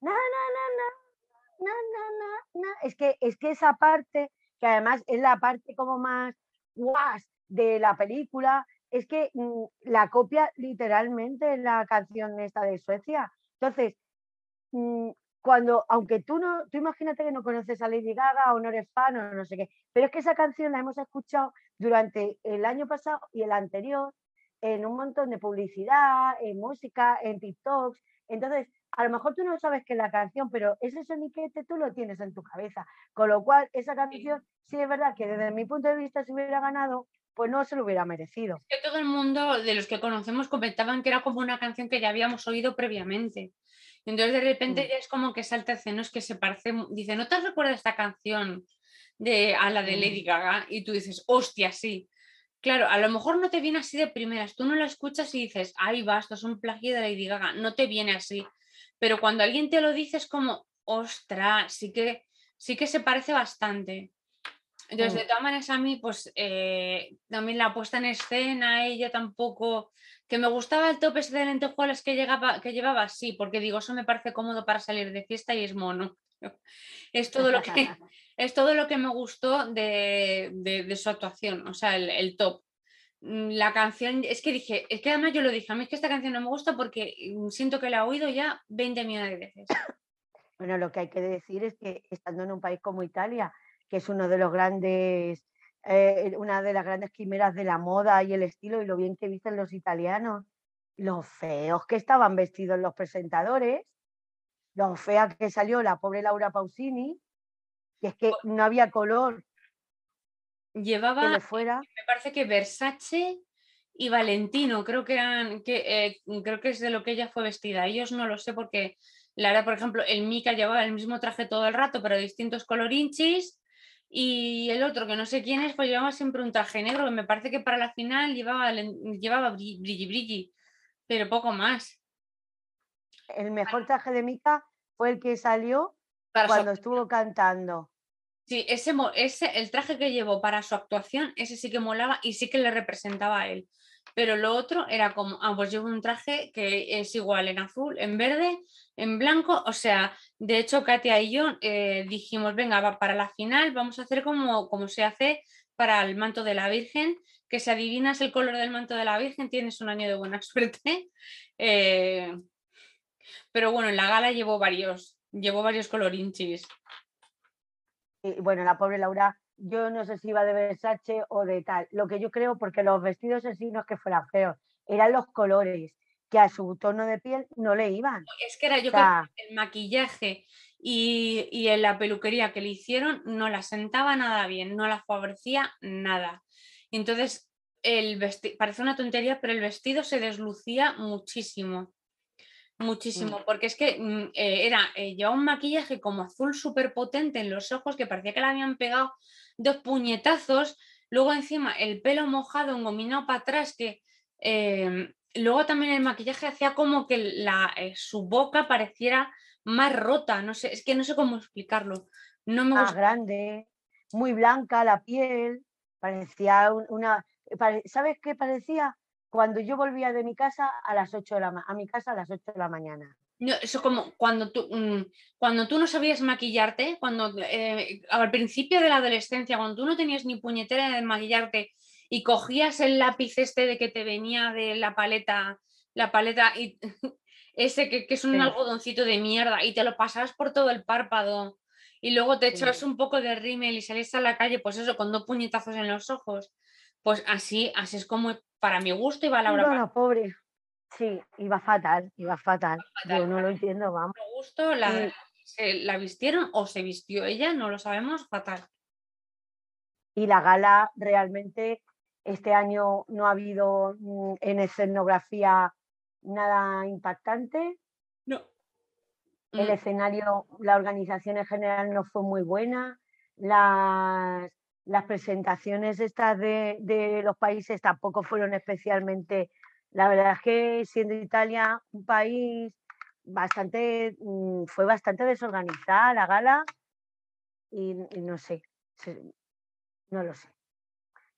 No, no, no, no, no, no, no, Es que, es que esa parte, que además es la parte como más guas de la película, es que mm, la copia literalmente en la canción esta de Suecia. Entonces, mm, cuando, aunque tú no, tú imagínate que no conoces a Lady Gaga o no eres fan o no sé qué, pero es que esa canción la hemos escuchado durante el año pasado y el anterior en un montón de publicidad, en música, en TikToks. Entonces, a lo mejor tú no sabes qué es la canción, pero ese soniquete tú lo tienes en tu cabeza. Con lo cual, esa canción, sí es verdad que desde mi punto de vista, si hubiera ganado, pues no se lo hubiera merecido. que todo el mundo de los que conocemos comentaban que era como una canción que ya habíamos oído previamente. Entonces de repente mm. es como que salta escenos que se parece, dice, ¿no te recuerdas esta canción de, a la de mm. Lady Gaga? Y tú dices, hostia, sí. Claro, a lo mejor no te viene así de primeras, tú no la escuchas y dices, ay, va, esto es un plagio de Lady Gaga, no te viene así. Pero cuando alguien te lo dice es como, ostras, sí que, sí que se parece bastante. Entonces, de mm. todas maneras, a mí, pues eh, también la puesta en escena, ella tampoco que me gustaba el tope de lentejuelas que, llegaba, que llevaba, sí, porque digo, eso me parece cómodo para salir de fiesta y es mono. Es todo lo que, es todo lo que me gustó de, su actuación, o sea, el, top. Mm, la canción, es que dije, es que además yo lo dije, a mí es que esta canción no me gusta porque mm, siento que la he oído ya 20 millones de veces. Bueno, lo que hay que decir es que estando en un país como Italia, que es uno de los grandes eh, una de las grandes quimeras de la moda y el estilo y lo bien que visten los italianos, los feos que estaban vestidos los presentadores, lo fea que salió la pobre Laura Pausini, que es que no había color. Llevaba, fuera. me parece que Versace y Valentino, creo que eran, que, eh, creo que es de lo que ella fue vestida. Ellos no lo sé porque Lara, por ejemplo, el Mika llevaba el mismo traje todo el rato, pero distintos colorinchis. Y el otro, que no sé quién es, pues llevaba siempre un traje negro, que me parece que para la final llevaba, llevaba brilli brilli, pero poco más. El mejor traje de Mika fue el que salió cuando estuvo cantando. Sí, ese, ese, el traje que llevó para su actuación, ese sí que molaba y sí que le representaba a él. Pero lo otro era como, ah, pues llevo un traje que es igual en azul, en verde, en blanco. O sea, de hecho, Katia y yo eh, dijimos, venga, para la final vamos a hacer como, como se hace para el manto de la Virgen, que si adivinas el color del manto de la Virgen tienes un año de buena suerte. Eh, pero bueno, en la gala llevó varios, llevó varios colorinchis. Y bueno, la pobre Laura, yo no sé si iba de Versace o de tal. Lo que yo creo, porque los vestidos en sí no es que fueran feos, eran los colores que a su tono de piel no le iban. Es que era yo que el maquillaje y, y, en la peluquería que le hicieron no la sentaba nada bien, no la favorecía nada. Entonces, el parece una tontería, pero el vestido se deslucía muchísimo. Muchísimo, mm. porque es que mm, eh, era, eh, llevaba un maquillaje como azul súper potente en los ojos que parecía que le habían pegado dos puñetazos, luego encima el pelo mojado, engominado para atrás, que em, luego también el maquillaje hacía como que la, eh, su boca pareciera más rota, no sé, es que no sé cómo explicarlo. No me más grande, muy blanca la piel, parecía una, ¿sabes qué parecía? Cuando yo volvía de mi casa a las 8 de la a mi casa a las 8 de la mañana. No, eso como cuando tú, mm, cuando tú no sabías maquillarte, cuando eh, al principio de la adolescencia, cuando tú no tenías ni puñetera de maquillarte y cogías el lápiz este de que te venía de la paleta, la paleta y ese que, es un algodoncito de mierda y te lo pasabas por todo el párpado y luego te echas un poco de rímel y salís a la calle, pues eso, con dos puñetazos en los ojos, pues así, así es como para mi gusto iba Laura. Bueno, pobre. Sí, iba fatal, iba fatal. Yo no lo entiendo, vamos. Mi gusto la, se, la vistieron o se vistió ella, no lo sabemos, fatal. Y la gala realmente este año no ha habido mm, en escenografía nada impactante. No. El Mm. escenario, la organización en general no fue muy buena. Las, las presentaciones estas de, de los países tampoco fueron especialmente. La verdad es que siendo Italia un país bastante, mm, fue bastante desorganizada la gala y, y no sé, no lo sé.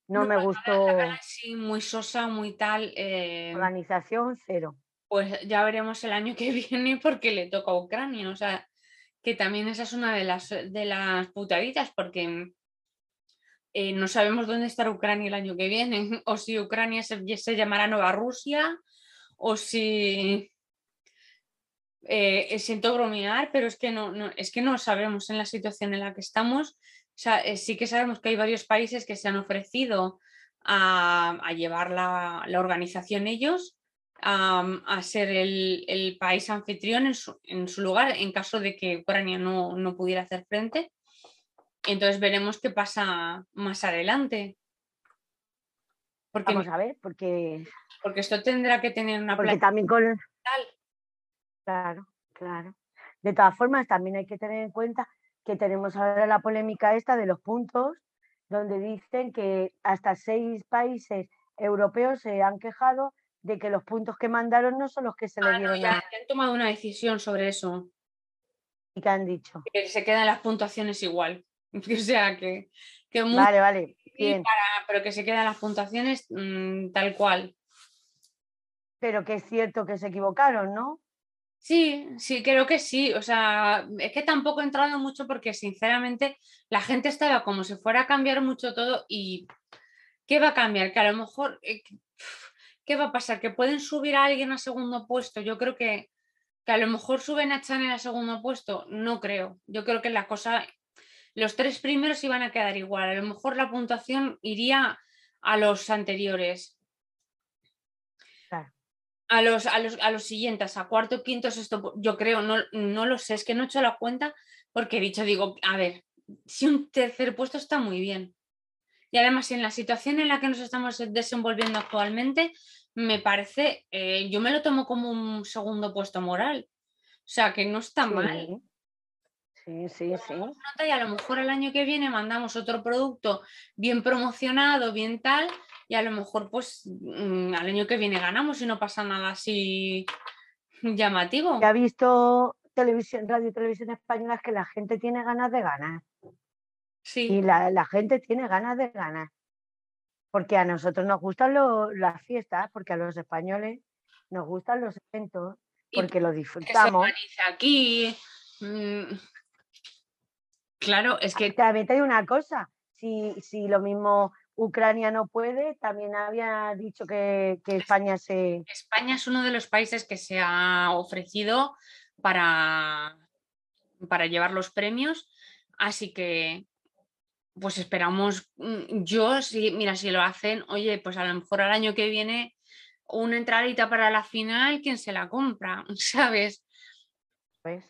No, me la gustó gala sí, muy sosa, muy tal. eh, organización cero. pues ya veremos el año que viene porque le toca a Ucrania. O sea, que también esa es una de las, de las putaditas porque eh, no sabemos dónde estará Ucrania el año que viene. O si Ucrania se, llamará Nueva Rusia o si... eh, siento bromear, pero es que no, es que no sabemos en la situación en la que estamos. O sea, eh, sí que sabemos que hay varios países que se han ofrecido a, llevar la, la organización ellos, a, ser el, el país anfitrión en su, en su lugar en caso de que Ucrania no, no pudiera hacer frente. Entonces veremos qué pasa más adelante. Porque, Vamos a ver, porque, porque esto tendrá que tener una porque también con. Claro, claro. De todas formas, también hay que tener en cuenta que tenemos ahora la polémica esta de los puntos, donde dicen que hasta seis países europeos se han quejado de que los puntos que mandaron no son los que se le Ah, no, dieron ya, a ya han tomado una decisión sobre eso. y que han dicho. que se quedan las puntuaciones igual. O sea, que, que muy Vale, vale, bien. para- pero que se quedan las puntuaciones mm, tal cual. Pero que es cierto que se equivocaron, ¿no? Sí, sí, creo que sí. O sea, es que tampoco he entrado mucho porque sinceramente la gente estaba como si fuera a cambiar mucho todo y ¿qué va a cambiar? Que a lo mejor, eh, ¿qué va a pasar? ¿Que pueden subir a alguien a segundo puesto? Yo creo que, que a lo mejor suben a Chanel a segundo puesto. No creo. Yo creo que la cosa, los tres primeros iban a quedar igual. A lo mejor la puntuación iría a los anteriores. Claro. A los, a, los, a los siguientes, a cuarto, quinto, sexto, yo creo, no, no lo sé, es que no he hecho la cuenta porque he dicho, digo, a ver, si un tercer puesto está muy bien. Y además, en la situación en la que nos estamos desenvolviendo actualmente, me parece, eh, yo me lo tomo como un segundo puesto moral. O sea, que no está mal. Sí, sí, sí. nota y a lo mejor el año que viene mandamos otro producto bien promocionado, bien tal, y a lo mejor pues mm, al año que viene ganamos y no pasa nada así llamativo. Ya ha visto televisión, radio y televisión españolas que la gente tiene ganas de ganar. Sí, Y la, la gente tiene ganas de ganar. Porque a nosotros nos gustan lo- las fiestas, porque a los españoles nos gustan los eventos, Y porque lo que se disfrutamos. organiza aquí. mm, Claro, es que También te digo una cosa, si, si lo mismo Ucrania no puede, también había dicho que, que España se... España es uno de los países que se ha ofrecido para, para llevar los premios, así que pues esperamos, mm, yo, si, mira, si lo hacen, oye, pues a lo mejor al año que viene una entradita para la final, ¿quién se la compra? ¿Sabes? ¿ves?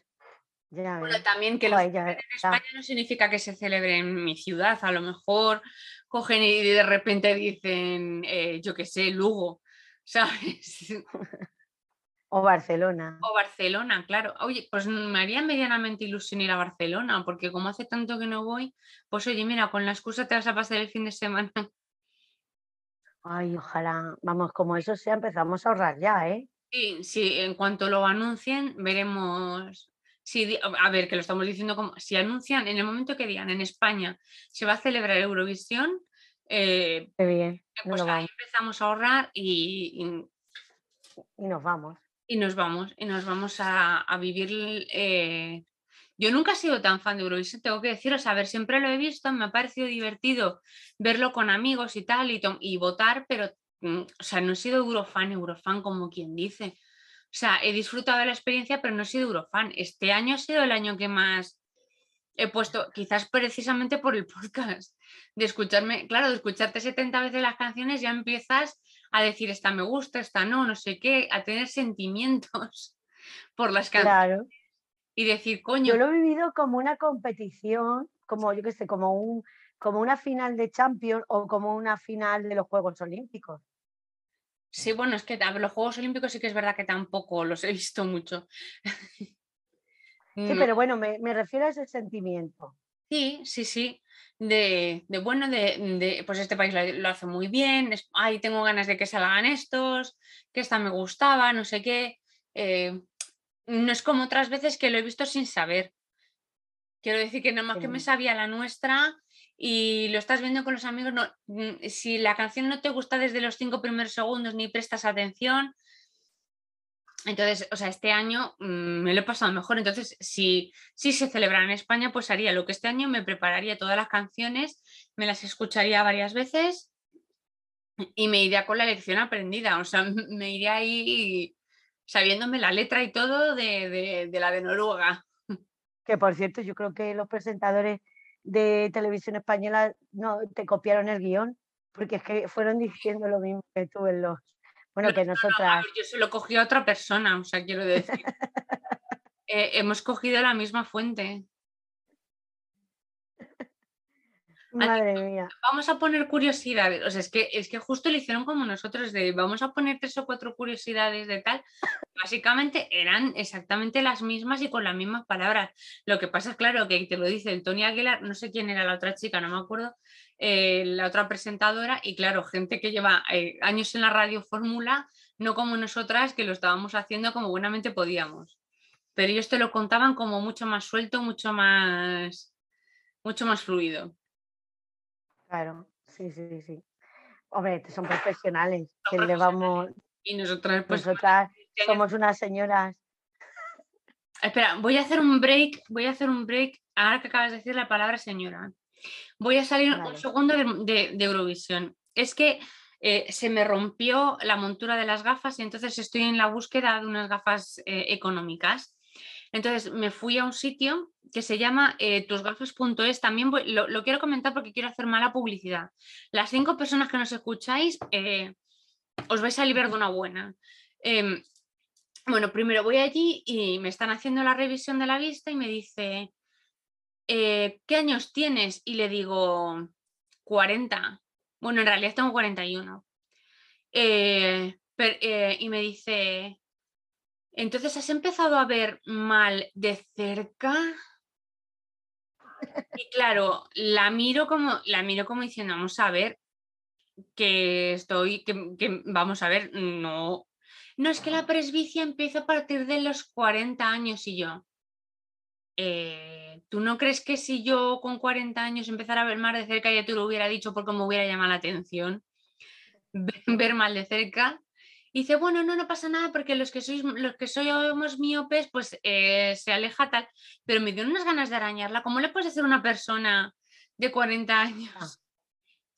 Ya Bueno, ves. también que Joder, en. España no significa que se celebre en mi ciudad, a lo mejor cogen y de repente dicen, eh, yo qué sé, Lugo, ¿sabes? O Barcelona. O Barcelona, claro. Oye, pues me haría medianamente ilusión ir a Barcelona, porque como hace tanto que no voy, pues oye, mira, con la excusa te vas a pasar el fin de semana. Ay, ojalá. Vamos, como eso sea, empezamos a ahorrar ya, ¿eh? Sí, sí, en cuanto lo anuncien, veremos. Si, a ver, que lo estamos diciendo como. Si anuncian, en el momento que digan en España se va a celebrar Eurovisión, eh, Qué bien. nos pues ahí empezamos a ahorrar y, y- Y nos vamos. y nos vamos, y nos vamos a, a vivir. eh, Yo nunca he sido tan fan de Eurovisión, tengo que deciros, a ver, siempre lo he visto, me ha parecido divertido verlo con amigos y tal, y, y votar, pero, mm, o sea, no he sido Eurofan, Eurofan como quien dice. O sea, he disfrutado de la experiencia, pero no he sido Eurofan. Este año ha sido el año que más he puesto, quizás precisamente por el podcast, de escucharme, claro, de escucharte 70 veces las canciones, ya empiezas a decir, esta me gusta, esta no, no sé qué, a tener sentimientos por las canciones. Claro. Y decir, coño. Yo lo he vivido como una competición, como yo qué sé, como un como una final de Champions o como una final de los Juegos Olímpicos. Sí, bueno, es que los Juegos Olímpicos sí que es verdad que tampoco los he visto mucho. Sí, pero bueno, me, refiero a ese sentimiento. Sí, sí, sí. De, bueno, de, pues este país lo, hace muy bien, ay, tengo ganas de que salgan estos, que esta me gustaba, no sé qué. Eh, no es como otras veces que lo he visto sin saber. Quiero decir que nada más que me sabía la nuestra y lo estás viendo con los amigos, no, mm, si la canción no te gusta desde los cinco primeros segundos ni prestas atención, entonces, o sea, este año mm, me lo he pasado mejor. Entonces, si, si se celebrara en España, pues haría lo que este año me prepararía todas las canciones, me las escucharía varias veces y me iría con la lección aprendida. O sea, me iría ahí sabiéndome la letra y todo de, de la de Noruega. Que por cierto, yo creo que los presentadores de televisión española no te copiaron el guion, porque es que fueron diciendo lo mismo que tú en los. Bueno, que nosotras. yo se lo cogí a otra persona, o sea, quiero decir. Eh, hemos cogido la misma fuente. Madre mía. Vamos a poner curiosidades. O sea, es que, es que justo lo hicieron como nosotros, de vamos a poner tres o cuatro curiosidades de tal. Básicamente eran exactamente las mismas y con las mismas palabras. Lo que pasa es, claro, que te lo dice el Tony Aguilar, no sé quién era la otra chica, no me acuerdo, eh, la otra presentadora, y claro, gente que lleva eh, años en la radio fórmula, no como nosotras, que lo estábamos haciendo como buenamente podíamos. Pero ellos te lo contaban como mucho más suelto, mucho más, mucho más fluido. Claro, sí, sí, sí. Hombre, son profesionales, que le vamos... Y nosotras, pues, nosotras somos unas señoras. Espera, voy a hacer un break, voy a hacer un break, ahora que acabas de decir la palabra señora. Voy a salir un segundo de, Eurovisión. Es que eh, se me rompió la montura de las gafas y entonces estoy en la búsqueda de unas gafas eh, económicas. Entonces me fui a un sitio que se llama eh, tusgafes.es. También lo, quiero comentar porque quiero hacer mala publicidad. Las cinco personas que nos escucháis, eh, os vais a librar de una buena. Em, bueno, primero voy allí y me están haciendo la revisión de la vista y me dice, eh, ¿qué años tienes? Y le digo, 40. Bueno, en realidad tengo 41. y me dice, entonces, ¿has empezado a ver mal de cerca? Y claro, la miro como, la miro como diciendo, vamos a ver, que estoy, que, vamos a ver, no. No, es que la presbicia empieza a partir de los 40 años y yo. Eh, ¿Tú no crees que si yo con 40 años empezara a ver mal de cerca ya te lo hubiera dicho porque me hubiera llamado la atención? ver mal de cerca y dice, bueno, no, no pasa nada porque los que sois, los que somos miopes, pues eh, se aleja tal. Pero me dio unas ganas de arañarla. ¿Cómo le puedes decir a una persona de 40 años ah.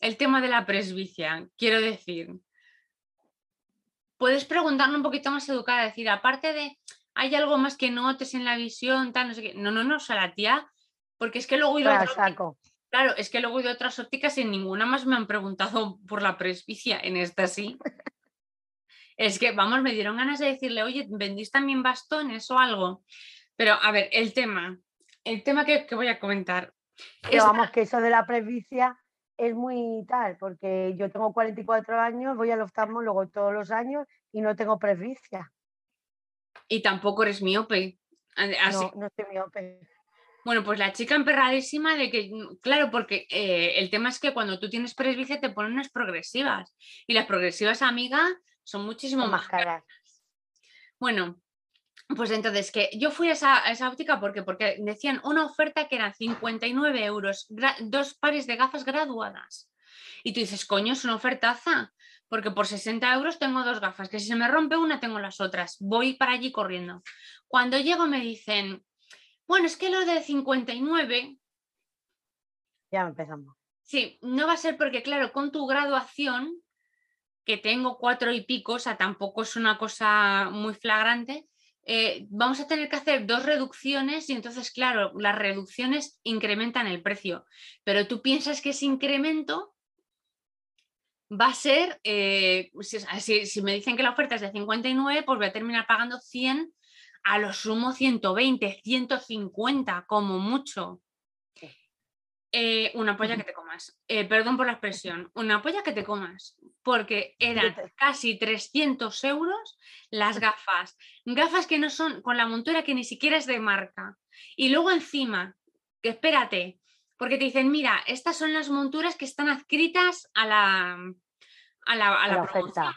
el tema de la presbicia? Quiero decir, puedes preguntarle un poquito más educada, decir, aparte de, ¿hay algo más que notes en la visión? Tal, no sé qué. No, no, no, o sea, la tía, porque es que luego he ido a Claro, es que luego he ido a otras ópticas y en ninguna más me han preguntado por la presbicia, en esta sí. Es que, vamos, me dieron ganas de decirle, oye, ¿vendís también bastones o algo? Pero, a ver, el tema, el tema que, voy a comentar. Pero vamos, que eso de la presbicia es muy tal, porque yo tengo 44 años, voy al oftalmólogo todos los años y no tengo presbicia. Y tampoco eres miope. No, no estoy miope. Bueno, pues la chica emperradísima de que, claro, porque eh, el tema es que cuando tú tienes presbicia te ponen unas progresivas y las progresivas, amiga, son muchísimo más caras. Bueno, pues entonces, que yo fui a esa, óptica porque, porque decían una oferta que eran 59 euros, dos pares de gafas graduadas. Y tú dices, coño, es una ofertaza, porque por 60 euros tengo dos gafas, que si se me rompe una, tengo las otras. Voy para allí corriendo. Cuando llego me dicen, bueno, es que lo de 59... Ya empezamos. Sí, no va a ser porque, claro, con tu graduación que tengo cuatro y pico, o sea, tampoco es una cosa muy flagrante, eh, vamos a tener que hacer dos reducciones y entonces, claro, las reducciones incrementan el precio, pero tú piensas que ese incremento va a ser, eh, si, si, me dicen que la oferta es de 59, pues voy a terminar pagando 100, a lo sumo 120, 150 como mucho. Eh, una polla que te comas. Perdón por la expresión. Una polla que te comas. Porque eran casi 300 euros las gafas. Gafas que no son con la montura que ni siquiera es de marca. Y luego encima, que espérate, porque te dicen, mira, estas son las monturas que están adscritas a la, a la, a la,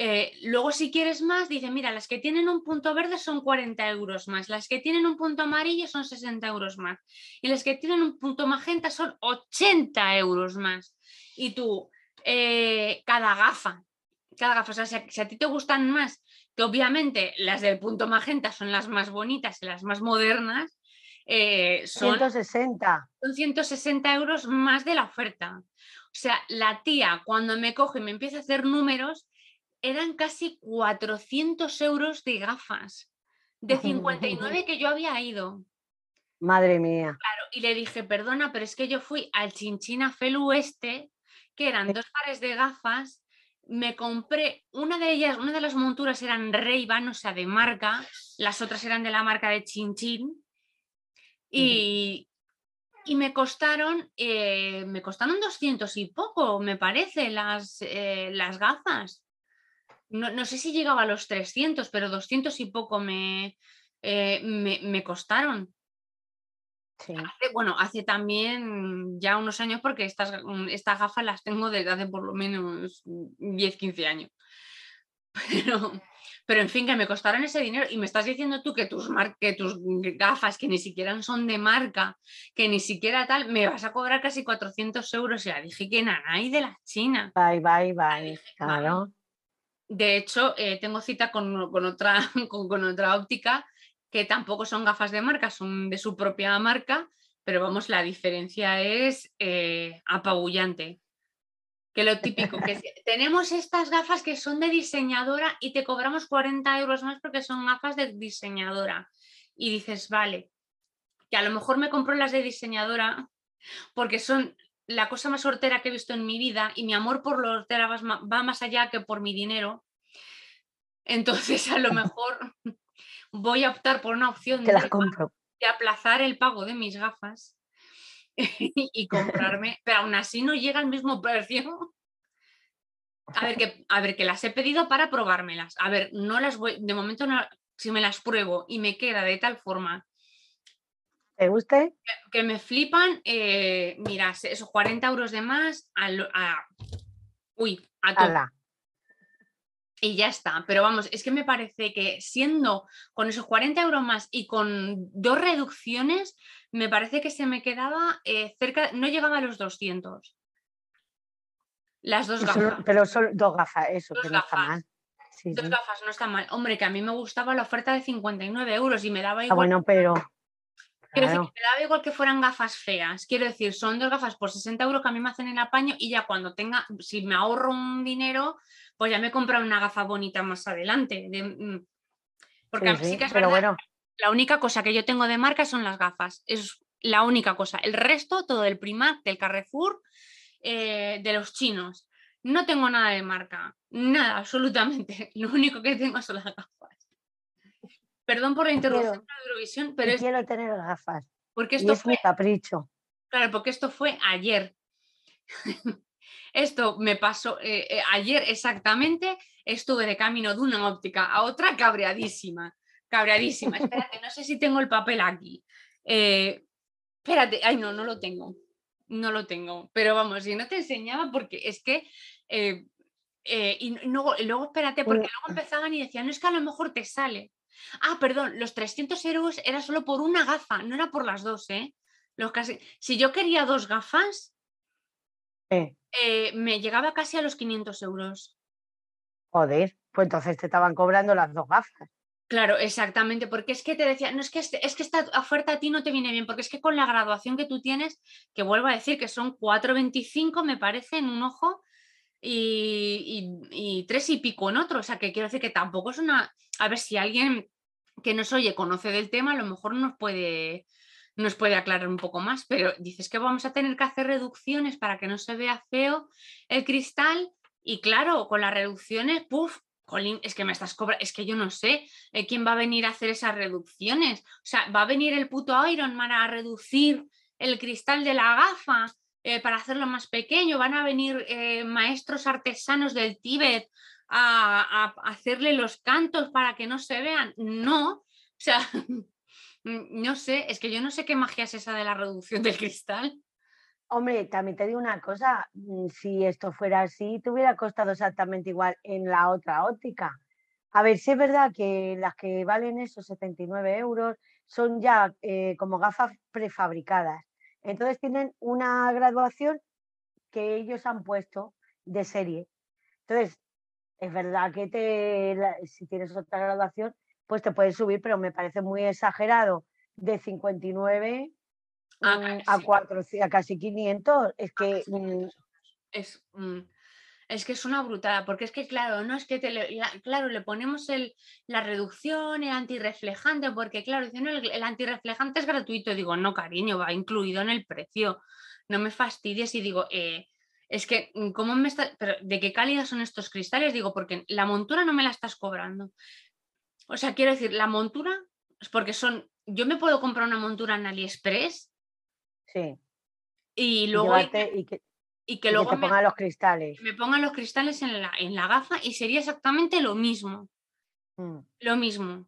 eh, luego, si quieres más, dice, mira, las que tienen un punto verde son 40 euros más, las que tienen un punto amarillo son 60 euros más y las que tienen un punto magenta son 80 euros más. Y tú, eh, cada gafa, cada gafa, o sea, si a, ti te gustan más, que obviamente las del punto magenta son las más bonitas y las más modernas, eh, son 160. Son 160 euros más de la oferta. O sea, la tía cuando me coge y me empieza a hacer números, eran casi 400 euros de gafas, de 59 que yo había ido. Madre mía. Claro, y le dije, perdona, pero es que yo fui al Chinchina Felu este, que eran dos pares de gafas, me compré, una de ellas, una de las monturas eran Ray-Ban, o sea, de marca, las otras eran de la marca de Chinchín, y, y me costaron, eh, me costaron 200 y poco, me parece, las, eh, las gafas. No, sé si llegaba a los 300, pero 200 y poco me, eh, me, costaron. Bueno, hace también ya unos años porque estas, mm, estas gafas las tengo desde hace por lo menos 10, 15 años. Pero, pero en fin, que me costaron ese dinero y me estás diciendo tú que tus, que tus gafas, que ni siquiera son de marca, que ni siquiera tal, me vas a cobrar casi 400 euros. Y la dije que nanay de la China. Bye, bye, bye. Claro. De hecho, eh, tengo cita con, otra, con, otra óptica que tampoco son gafas de marca, son de su propia marca, pero vamos, la diferencia es eh, apabullante. Que lo típico, que tenemos estas gafas que son de diseñadora y te cobramos 40 euros más porque son gafas de diseñadora. Y dices, vale, que a lo mejor me compro las de diseñadora porque son la cosa más hortera que he visto en mi vida y mi amor por lo hortera va más allá que por mi dinero. Entonces, a lo mejor voy a optar por una opción de, de, aplazar el pago de mis gafas y comprarme, pero aún así no llega al mismo precio. A ver, que, a ver, que las he pedido para probármelas. A ver, no las voy, de momento no, si me las pruebo y me queda de tal forma ¿Te guste? Que, me flipan, eh, mira, esos 40 euros de más, a, uy, a todo. Y ya está, pero vamos, es que me parece que siendo con esos 40 euros más y con dos reducciones, me parece que se me quedaba eh, cerca, no llegaba a los 200. Las dos gafas. pero son dos gafas, eso, dos que no está mal. dos gafas, no está mal. Hombre, que a mí me gustaba la oferta de 59 euros y me daba ah, igual. bueno, pero Quiero decir, me daba igual que fueran gafas feas. Quiero decir, son dos gafas por 60 euros que a mí me hacen el apaño y ya cuando tenga, si me ahorro un dinero, pues ya me compro una gafa bonita más adelante. Mm, porque sí, que es pero bueno. la única cosa que yo tengo de marca son las gafas. Es la única cosa. El resto, todo el Primark, del Carrefour, eh, de los chinos. No tengo nada de marca. Nada, absolutamente. Lo único que tengo son las gafas. Perdón por la interrupción de Eurovisión, pero es... quiero tener gafas. Porque esto es fue... capricho. Claro, porque esto fue ayer. esto me pasó eh, eh, ayer exactamente. Estuve de camino de una óptica a otra cabreadísima. Cabreadísima. Espérate, no sé si tengo el papel aquí. Eh, espérate, ay no, no lo tengo. No lo tengo. Pero vamos, si no te enseñaba porque es que... y luego, luego espérate, porque luego empezaban y decían, no es que a lo mejor te sale. Ah, perdón, los 300 euros era solo por una gafa, no era por las dos, ¿eh? Los casi... Si yo quería dos gafas, eh, me llegaba casi a los 500 euros. Joder, pues entonces te estaban cobrando las dos gafas. Claro, exactamente, porque es que te decía, no es que, este, es que esta oferta a ti no te viene bien, porque es que con la graduación que tú tienes, que vuelvo a decir que son 4,25 me parece en un ojo y, y, y, tres y pico en otro, o sea que quiero decir que tampoco es una, a ver si alguien que nos oye conoce del tema, a lo mejor nos puede, nos puede aclarar un poco más, pero dices que vamos a tener que hacer reducciones para que no se vea feo el cristal y claro, con las reducciones, puff, Colin, es que me estás cobrando, es que yo no sé eh, quién va a venir a hacer esas reducciones. O sea, va a venir el puto Iron Man a reducir el cristal de la gafa eh, para hacerlo más pequeño. Van a venir eh, maestros artesanos del Tíbet a, hacerle los cantos para que no se vean. No, o sea, no sé, es que yo no sé qué magia es esa de la reducción del cristal. Hombre, también te digo una cosa, mm, si esto fuera así, te hubiera costado exactamente igual en la otra óptica. A ver, si es verdad que las que valen esos 79 euros son ya eh, como gafas prefabricadas. Entonces tienen una graduación que ellos han puesto de serie. Entonces, es verdad que te, si tienes otra graduación, pues te puedes subir, pero me parece muy exagerado de 59 a, mm, a, casi 500. Es que... Mm, es, mm, es que es una brutada, porque es que claro, no es que te claro, le ponemos el, la reducción, el antirreflejante, porque claro, dicen, el, el antirreflejante es gratuito. Digo, no, cariño, va incluido en el precio. No me fastidies y digo, eh, es que, ¿cómo me está, pero ¿de qué calidad son estos cristales? Digo, porque la montura no me la estás cobrando. O sea, quiero decir, la montura, es porque son, yo me puedo comprar una montura en AliExpress. Sí. Y luego... Y, que, luego te me, pongan los cristales. Me pongan los cristales en la, en la gafa y sería exactamente lo mismo. Mm. Lo mismo.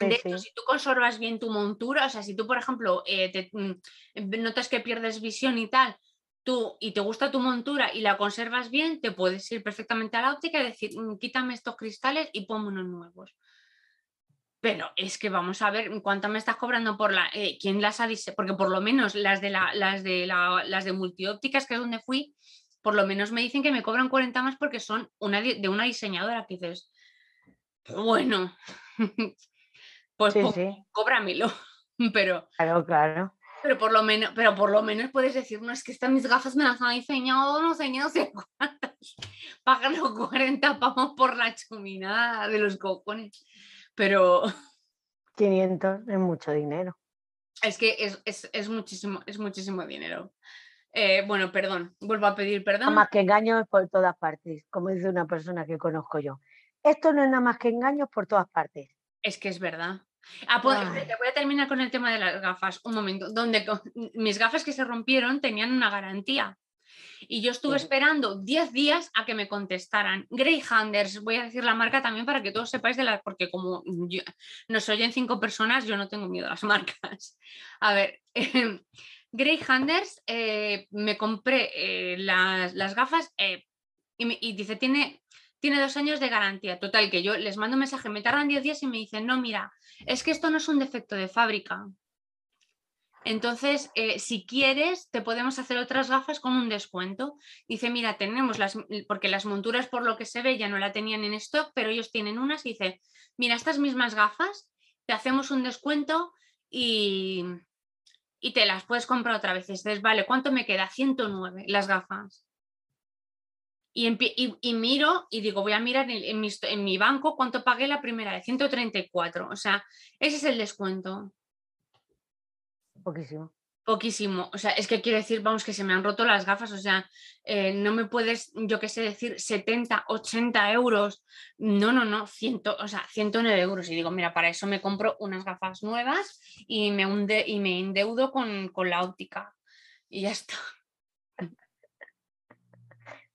de hecho, si tú conservas bien tu montura, o sea, si tú, por ejemplo, eh, te, mm, notas que pierdes visión y tal, tú y te gusta tu montura y la conservas bien, te puedes ir perfectamente a la óptica y decir, mm, quítame estos cristales y ponme unos nuevos. Pero es que vamos a ver cuánto me estás cobrando por la. Eh, ¿Quién las ha diseñado? Porque por lo menos las de, la, las, de la, las de multiópticas, que es donde fui, por lo menos me dicen que me cobran 40 más porque son una, de una diseñadora que dices, bueno, pues, cóbramelo. Pero, claro, claro. Pero por lo menos, pero por lo menos puedes decir, no, es que estas mis gafas me las han diseñado, no sé, no sé cuántas. Pagan los 40 pavos por la chuminada de los cojones pero... 500 es mucho dinero. Es que es, muchísimo, es muchísimo dinero. Eh, bueno, perdón, vuelvo a pedir perdón. Nada más que engaños por todas partes, como dice una persona que conozco yo. Esto no es nada más que engaños por todas partes. Es que es verdad. Ah, pues, te voy a terminar con el tema de las gafas. Un momento, donde mis gafas que se rompieron tenían una garantía. Y yo estuve esperando 10 días a que me contestaran. Greyhounders, voy a decir la marca también para que todos sepáis de la, porque como nos oyen cinco personas, yo no tengo miedo a las marcas. A ver, eh, Greyhounders, eh, me compré eh, las, gafas eh, y, dice, tiene, tiene dos años de garantía. Total, que yo les mando un mensaje, me tardan 10 días y me dicen, no, mira, es que esto no es un defecto de fábrica. Entonces, eh, si quieres, te podemos hacer otras gafas con un descuento. Dice, mira, tenemos las, porque las monturas por lo que se ve ya no la tenían en stock, pero ellos tienen unas dice, mira, estas mismas gafas, te hacemos un descuento y, y te las puedes comprar otra vez. Dices, vale, ¿cuánto me queda? 109 las gafas. Y, y, miro y digo, voy a mirar en, mi, en mi banco cuánto pagué la primera de 134. O sea, ese es el descuento. Poquísimo. Poquísimo. O sea, es que quiero decir, vamos, que se me han roto las gafas. O sea, eh, no me puedes, yo qué sé, decir 70, 80 euros. No, no, no, 100, o sea, 109 euros. Y digo, mira, para eso me compro unas gafas nuevas y me, hunde, y me endeudo con, con la óptica. Y ya está.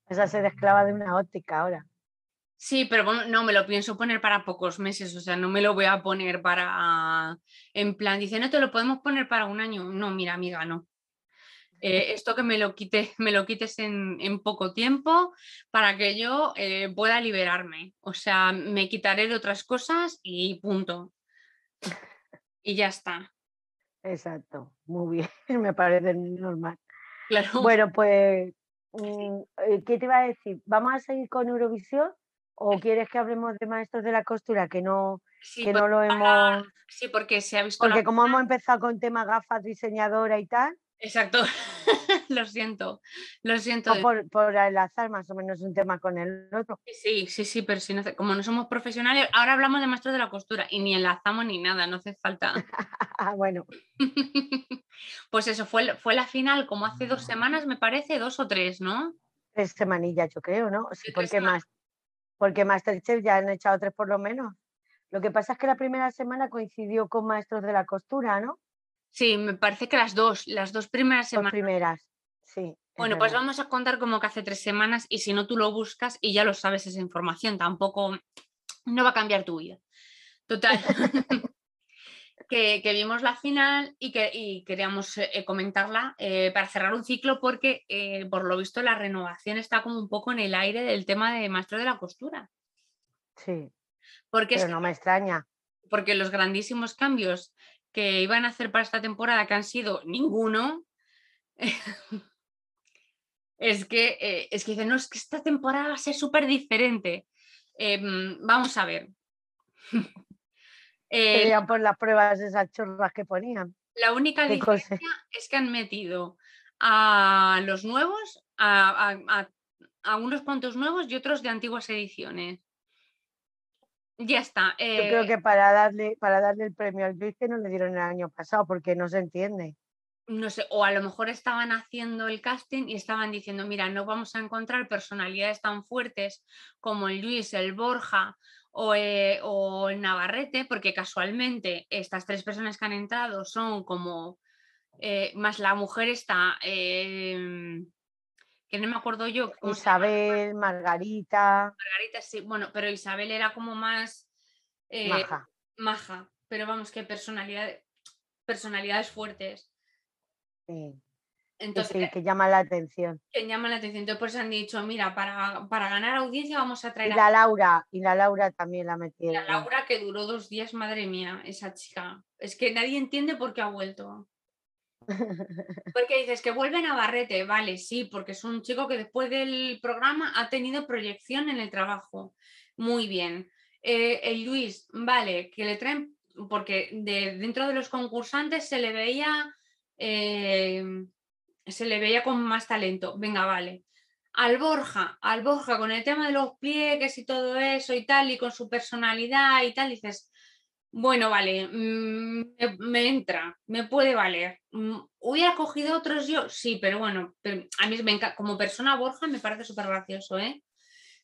Esa ser esclava de una óptica ahora. Sí, pero bueno, no me lo pienso poner para pocos meses, o sea, no me lo voy a poner para, en plan, dice, no te lo podemos poner para un año. No, mira, amiga, no. Eh, esto que me lo, quite, me lo quites en, poco tiempo para que yo eh, pueda liberarme. O sea, me quitaré de otras cosas y punto. Y ya está. Exacto, muy bien, me parece normal. Claro. Bueno, pues, mm, eh, ¿qué te iba a decir? ¿Vamos a seguir con Eurovisión? ¿O quieres que hablemos de maestros de la costura que no, que no lo hemos... Sí, porque se ha visto... Porque como hemos empezado con tema gafas, diseñadora y tal... Exacto, lo siento, lo siento. O por, por enlazar más o menos un tema con el otro. Sí, sí, sí, pero si no, como no somos profesionales, ahora hablamos de maestros de la costura y ni enlazamos ni nada, no hace falta. Bueno, Pues eso, fue, fue la final como hace dos semanas, me parece, dos o tres, ¿no? tres semanillas yo creo, ¿no? Sí, porque más, porque Masterchef ya han echado tres por lo menos. Lo que pasa es que la primera semana coincidió con Maestros de la Costura, ¿no? Sí, me parece que las dos, las dos primeras Las semanas. primeras, sí. Bueno, pues vamos a contar como que hace tres semanas y si no tú lo buscas y ya lo sabes esa información, tampoco no va a cambiar tu vida. Total. que, que vimos la final y que y queríamos eh, comentarla eh, para cerrar un ciclo porque eh, por lo visto la renovación está como un poco en el aire del tema de maestro de la costura. Sí, Porque, es pero no me extraña. porque los grandísimos cambios que iban a hacer para esta temporada, que han sido ninguno, es que, es que dicen, no, es que esta temporada va a ser súper diferente. Em, vamos a ver. Eh, por las pruebas esas chorras que ponían. la única diferencia es que han metido a los nuevos, a, a- a- a unos cuantos nuevos y otros de antiguas ediciones. Ya está. Yo creo eh, que para darle, para darle el premio al que no le dieron el año pasado, porque no se entiende. no sé, o a lo mejor estaban haciendo el casting y estaban diciendo, mira, no vamos a encontrar personalidades tan fuertes como el Luis, el Borja o, eh, o el Navarrete, porque casualmente estas tres personas que han entrado son como, eh, más la mujer está, em, que no me acuerdo yo, Isabel, Margarita, Margarita, sí, bueno, pero Isabel era como más eh, Maja. maja, pero vamos, que personalidad, personalidades fuertes. sí, Entonces, sí, que llama la atención. que llama la atención. Entonces, por eso han dicho, mira, para, para ganar audiencia vamos a Y traer a la Laura, y la Laura también la la metieron. Laura, que duró dos días, madre mía, esa chica. Es que nadie entiende por qué ha vuelto. Porque dices que vuelve Navarrete, vale, sí, porque es un chico que después del programa ha tenido proyección en el trabajo. Muy bien. Eh, el Luis, vale, que le traen, porque de, dentro de los concursantes se le veía, eh, se le veía con más talento. Venga, vale. Al Borja, al Borja, con el tema de los pliegues y todo eso y tal, y con su personalidad y tal, dices, bueno, vale, mm, me, me entra, me puede valer. Mm, ¿Hubiera cogido otros yo? Sí, pero bueno, pero a mí me como persona Borja me parece súper gracioso, ¿eh?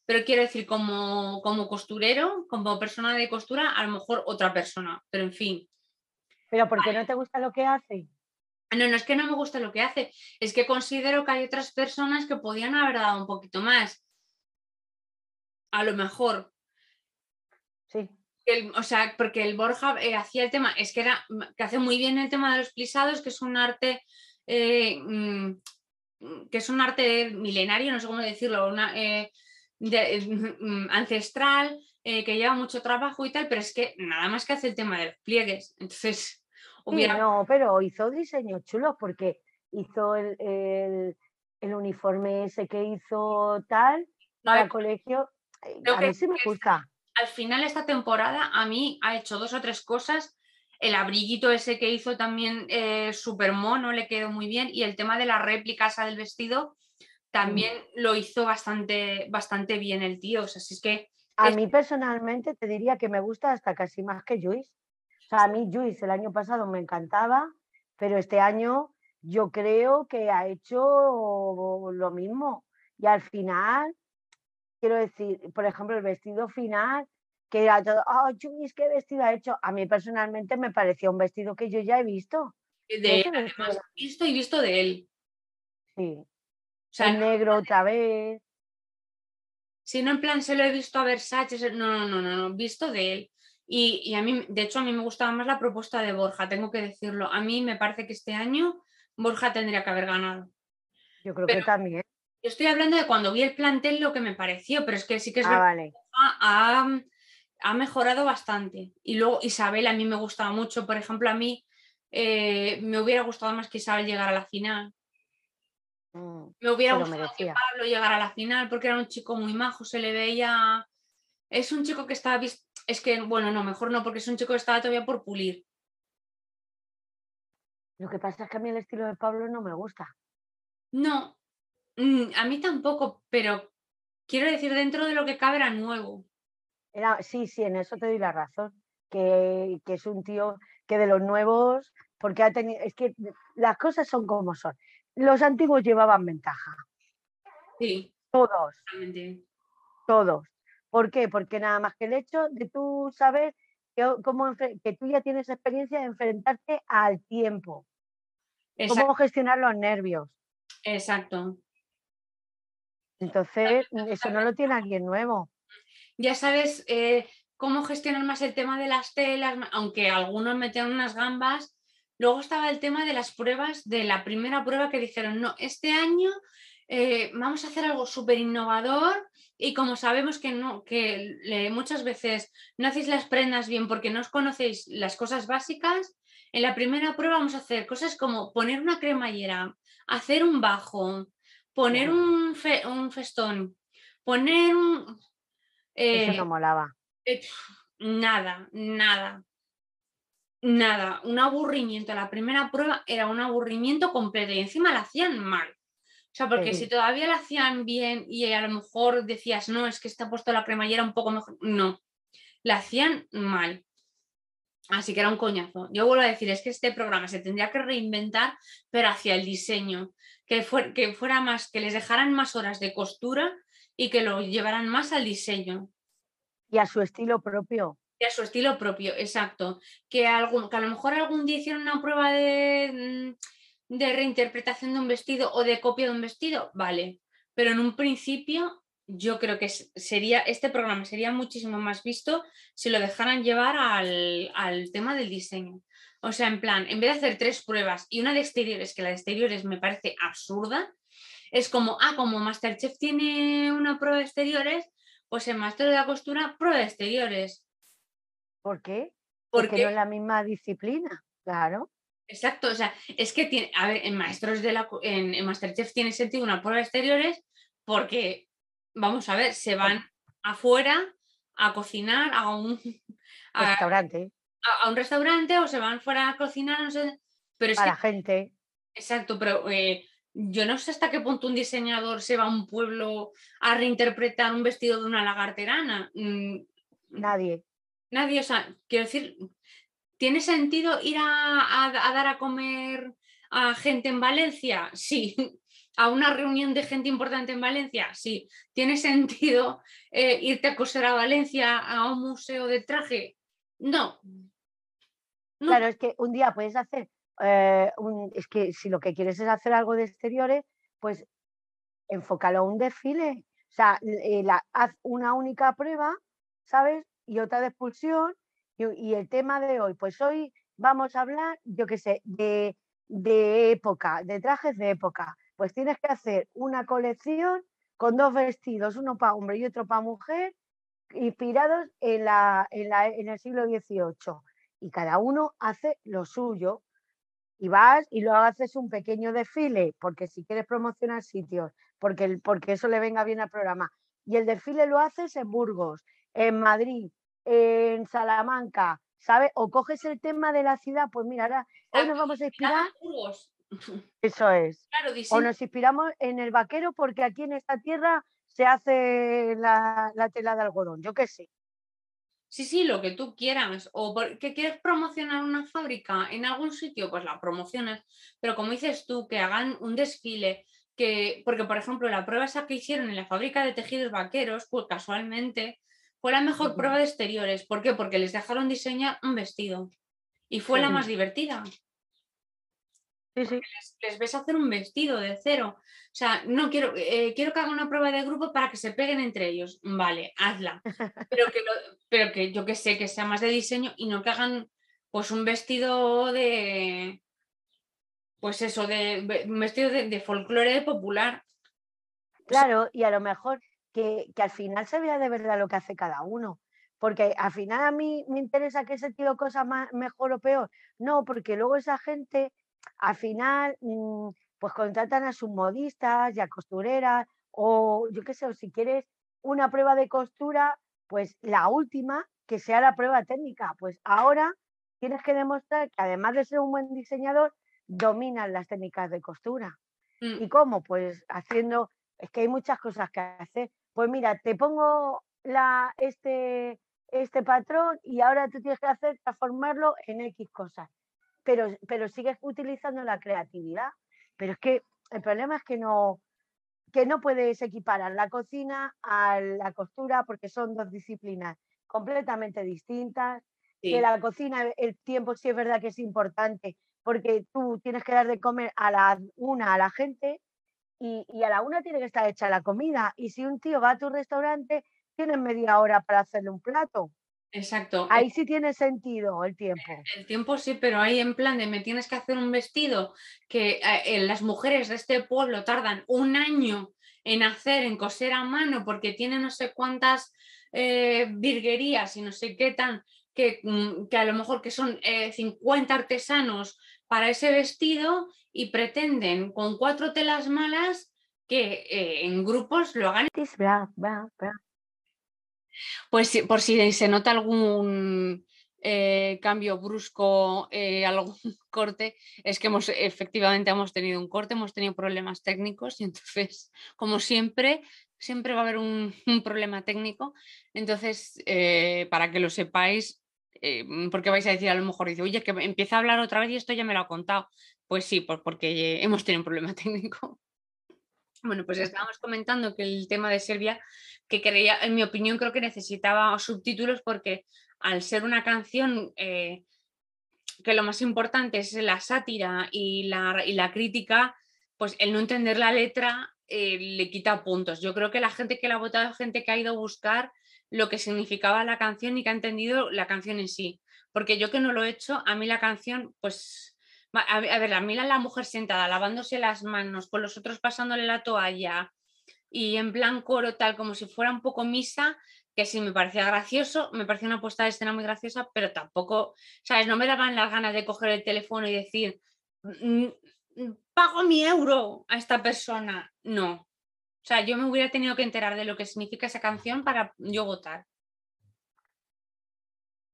Pero quiero decir, como, como costurero, como persona de costura, a lo mejor otra persona, pero en fin. Pero ¿por qué no te gusta lo que hace? No, no es que no me guste lo que hace, es que considero que hay otras personas que podían haber dado un poquito más. A lo mejor, Sí, el- o sea, porque el Borja eh, hacía el tema, es que era que hace muy bien el tema de los plisados, que es un arte eh, mm, que es un arte milenario, no sé cómo decirlo, una, eh, de- mm, ancestral, que lleva mucho trabajo y tal, pero es que nada más que hace el tema de los pliegues. Entonces, Sí, hubiera no, pero hizo diseños chulos porque hizo el, el- el uniforme ese que hizo tal no, para colegio. eh, creo A que mí sí me gusta. al final esta temporada a mí ha hecho dos o tres cosas. El abriguito ese que hizo también eh, súper mono, le quedó muy bien. Y el tema de la réplica esa del vestido también lo hizo bastante, bastante bien el tío. O sea, si es que A mí personalmente te diría que me gusta hasta casi más que Juice. O sea, a mí Juice el año pasado me encantaba, pero este año yo creo que ha hecho lo mismo. Y al final, quiero decir, por ejemplo, el vestido final, que era todo, oh, Juice, ¿qué vestido ha hecho? A mí personalmente me parecía un vestido que yo ya he visto. de él, además, visto y visto de él. Sí, O sea, el negro otra vez. si no en plan se lo he visto a Versace, no, no, no, no, no, visto de él. Y, y a mí, de hecho, a mí me gustaba más la propuesta de Borja, tengo que decirlo. A mí me parece que este año Borja tendría que haber ganado. Yo creo Pero- que también. Yo estoy hablando de cuando vi el plantel lo que me pareció, pero es que sí que es Ah, verdad vale. ha, ha- ha mejorado bastante. Y luego Isabel a mí me gustaba mucho, por ejemplo, a mí eh, me hubiera gustado más que Isabel llegara a la final. Mm, Me hubiera gustado que. Pablo llegara a la final porque era un chico muy majo, se le veía... Es un chico que estaba... Es que, bueno, no, mejor no, porque es un chico que estaba todavía por pulir. Lo que pasa es que a mí el estilo de Pablo no me gusta. No, mm, a mí tampoco, pero quiero decir, dentro de lo que cabe era nuevo. Era, sí, sí, en eso te doy la razón. Que, que es un tío que de los nuevos, porque ha tenido, es que las cosas son como son. Los antiguos llevaban ventaja. Sí, Todos, todos. ¿Por qué? Porque nada más que el hecho de tú saber que, cómo, que tú ya tienes experiencia de enfrentarte al tiempo, Exacto. cómo gestionar los nervios. exacto. Entonces, eso no lo tiene alguien nuevo. Ya sabes eh, cómo gestionar más el tema de las telas, aunque algunos metían unas gambas. Luego estaba el tema de las pruebas, de la primera prueba que dijeron, no, este año eh, vamos a hacer algo súper innovador y como sabemos que, no, que muchas veces no hacéis las prendas bien porque no os conocéis las cosas básicas, en la primera prueba vamos a hacer cosas como poner una cremallera, hacer un bajo, poner un, fe- un festón, poner un... Eso eh, no molaba. eh, nada, nada, nada. Un aburrimiento. La primera prueba era un aburrimiento completo y encima la hacían mal. O sea, porque Sí. si todavía la hacían bien y a lo mejor decías, no, es que está puesto la cremallera un poco mejor. No, la hacían mal. Así que era un coñazo. Yo vuelvo a decir, es que este programa se tendría que reinventar, pero hacia el diseño, que, fuer- que fuera más, que les dejaran más horas de costura y que lo llevaran más al diseño. Y a su estilo propio. Y a su estilo propio, exacto. Que, algún, que a lo mejor algún día hicieron una prueba de, mm, de reinterpretación de un vestido o de copia de un vestido, vale. Pero en un principio yo creo que sería, este programa sería muchísimo más visto si lo dejaran llevar al, al tema del diseño. O sea, en plan, en vez de hacer tres pruebas y una de exteriores, que la de exteriores me parece absurda, es como, ah, como Masterchef tiene una prueba de exteriores, pues en Master de la Costura, prueba de exteriores. ¿Por qué? ¿Por Porque qué? no es la misma disciplina. Claro. Exacto, o sea, es que tiene, a ver, en Maestros de la en, en Masterchef tiene sentido una prueba de exteriores porque, vamos a ver, se van afuera a cocinar a un, a, Restaurante. a- a un restaurante o se van fuera a cocinar, no sé, pero es Para que, gente. exacto, pero eh, yo no sé hasta qué punto un diseñador se va a un pueblo a reinterpretar un vestido de una lagarterana. Mm, Nadie. Nadie, o sea, quiero decir, ¿tiene sentido ir a, dar a comer a gente en Valencia? Sí. ¿A una reunión de gente importante en Valencia? Sí. ¿Tiene sentido eh, irte a coser a Valencia a un museo de traje? No. Claro, es que un día puedes hacer, eh, es que si lo que quieres es hacer algo de exteriores, pues enfócalo a un desfile. O sea, eh, la- haz una única prueba, ¿sabes? Y otra de expulsión. Y, el tema de hoy, pues hoy vamos a hablar, yo qué sé, de, de época, de trajes de época. Pues tienes que hacer una colección con dos vestidos, uno para hombre y otro para mujer, inspirados en, la, en, la- en el siglo XVIII y cada uno hace lo suyo. Y vas y luego haces un pequeño desfile, porque si quieres promocionar sitios, porque, porque eso le venga bien al programa. Y el desfile lo haces en Burgos, en Madrid, en Salamanca, ¿sabes? O coges el tema de la ciudad, pues mira, ahora, hoy nos vamos a inspirar, eso es. Claro, O nos inspiramos en el vaquero porque aquí en esta tierra se hace la, la tela de algodón, yo qué sé. Sí, sí, lo que tú quieras. O que quieres promocionar una fábrica en algún sitio, pues la promocionas. Pero como dices tú, que hagan un desfile, que, porque por ejemplo la prueba esa que hicieron en la fábrica de tejidos vaqueros, pues casualmente fue la mejor prueba de exteriores. ¿Por qué? Porque les dejaron diseñar un vestido. Y fue la más divertida. Sí, sí. Les, les ves hacer un vestido de cero. O sea, no quiero, eh, quiero que hagan una prueba de grupo para que se peguen entre ellos. Vale, hazla. Pero que, lo- pero que yo que sé, que sea más de diseño y no que hagan pues un vestido de. Pues eso, de un vestido de, de folclore popular. Claro, y a lo mejor que, que al final se vea de verdad lo que hace cada uno. Porque al final a mí me interesa que ese tío cosa más, mejor o peor. No, porque luego esa gente al final mm, pues contratan a sus modistas y a costureras o yo qué sé, o si quieres una prueba de costura, pues la última que sea la prueba técnica. Pues ahora tienes que demostrar que además de ser un buen diseñador, dominan las técnicas de costura. Mm. ¿Y cómo? Pues haciendo, es que hay muchas cosas que hacer. Pues mira, te pongo la, este, este patrón y ahora tú tienes que hacer transformarlo en X cosas. Pero, pero sigues utilizando la creatividad. Pero es que el problema es que no, que no puedes equiparar la cocina a la costura porque son dos disciplinas completamente distintas. Sí. Que la cocina, el tiempo sí es verdad que es importante porque tú tienes que dar de comer a la una a la gente y, y a la una tiene que estar hecha la comida. Y si un tío va a tu restaurante, tienes media hora para hacerle un plato. Exacto. Ahí sí tiene sentido el tiempo. El tiempo sí, pero ahí en plan de me tienes que hacer un vestido que eh, eh, las mujeres de este pueblo tardan un año en hacer, en coser a mano, porque tiene no sé cuántas eh, virguerías y no sé qué tan, que, mm, que a lo mejor que son eh, 50 artesanos para ese vestido y pretenden con cuatro telas malas que eh, en grupos lo hagan. Pues por si se nota algún eh, cambio brusco, eh, algún corte, es que hemos efectivamente hemos tenido un corte, hemos tenido problemas técnicos y entonces, como siempre, siempre va a haber un, un problema técnico. Entonces, para que lo sepáis, eh, porque vais a decir a lo mejor, dice, oye, que empieza a hablar otra vez y esto ya me lo ha contado. Pues sí, pues porque hemos tenido un problema técnico. Bueno, pues estábamos comentando que el tema de Serbia, que creía, en mi opinión, creo que necesitaba subtítulos porque al ser una canción eh, que lo más importante es la sátira y la, y la crítica, pues el no entender la letra eh, le quita puntos. Yo creo que la gente que la ha votado es gente que ha ido a buscar lo que significaba la canción y que ha entendido la canción en sí. Porque yo que no lo he hecho, a mí la canción, pues Va, A ver, a ver, a mí la, la mujer sentada, lavándose las manos, con los otros pasándole la toalla y en plan coro, tal como si fuera un poco misa, que sí me parecía gracioso, me parecía una puesta de escena muy graciosa, pero tampoco, ¿sabes? No me daban las ganas de coger el teléfono y decir, "Mm, mm, pago mi euro a esta persona. No. O sea, yo me hubiera tenido que enterar de lo que significa esa canción para yo votar.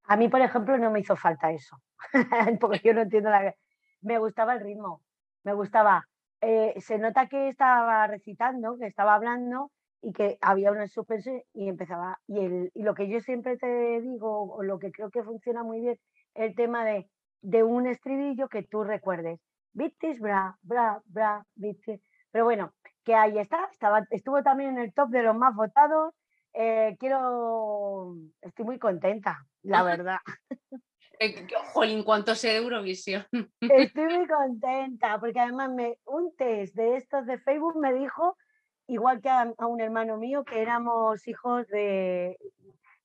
A mí, por ejemplo, no me hizo falta eso, porque yo no entiendo la... Me gustaba el ritmo, me gustaba. eh, se nota que estaba recitando, que estaba hablando y que había una suspense y empezaba. Y, el, y lo que yo siempre te digo, o lo que creo que funciona muy bien, el tema de, de un estribillo que tú recuerdes. Bitis, bra, bra, bra, bitis. Pero bueno, que ahí está, estaba, estuvo también en el top de los más votados. Eh, quiero, estoy muy contenta, la verdad. Eh, Jolín, cuánto sé de Eurovisión. Estoy muy contenta porque además me, un test de estos de Facebook me dijo, igual que a, a un hermano mío, que éramos hijos de,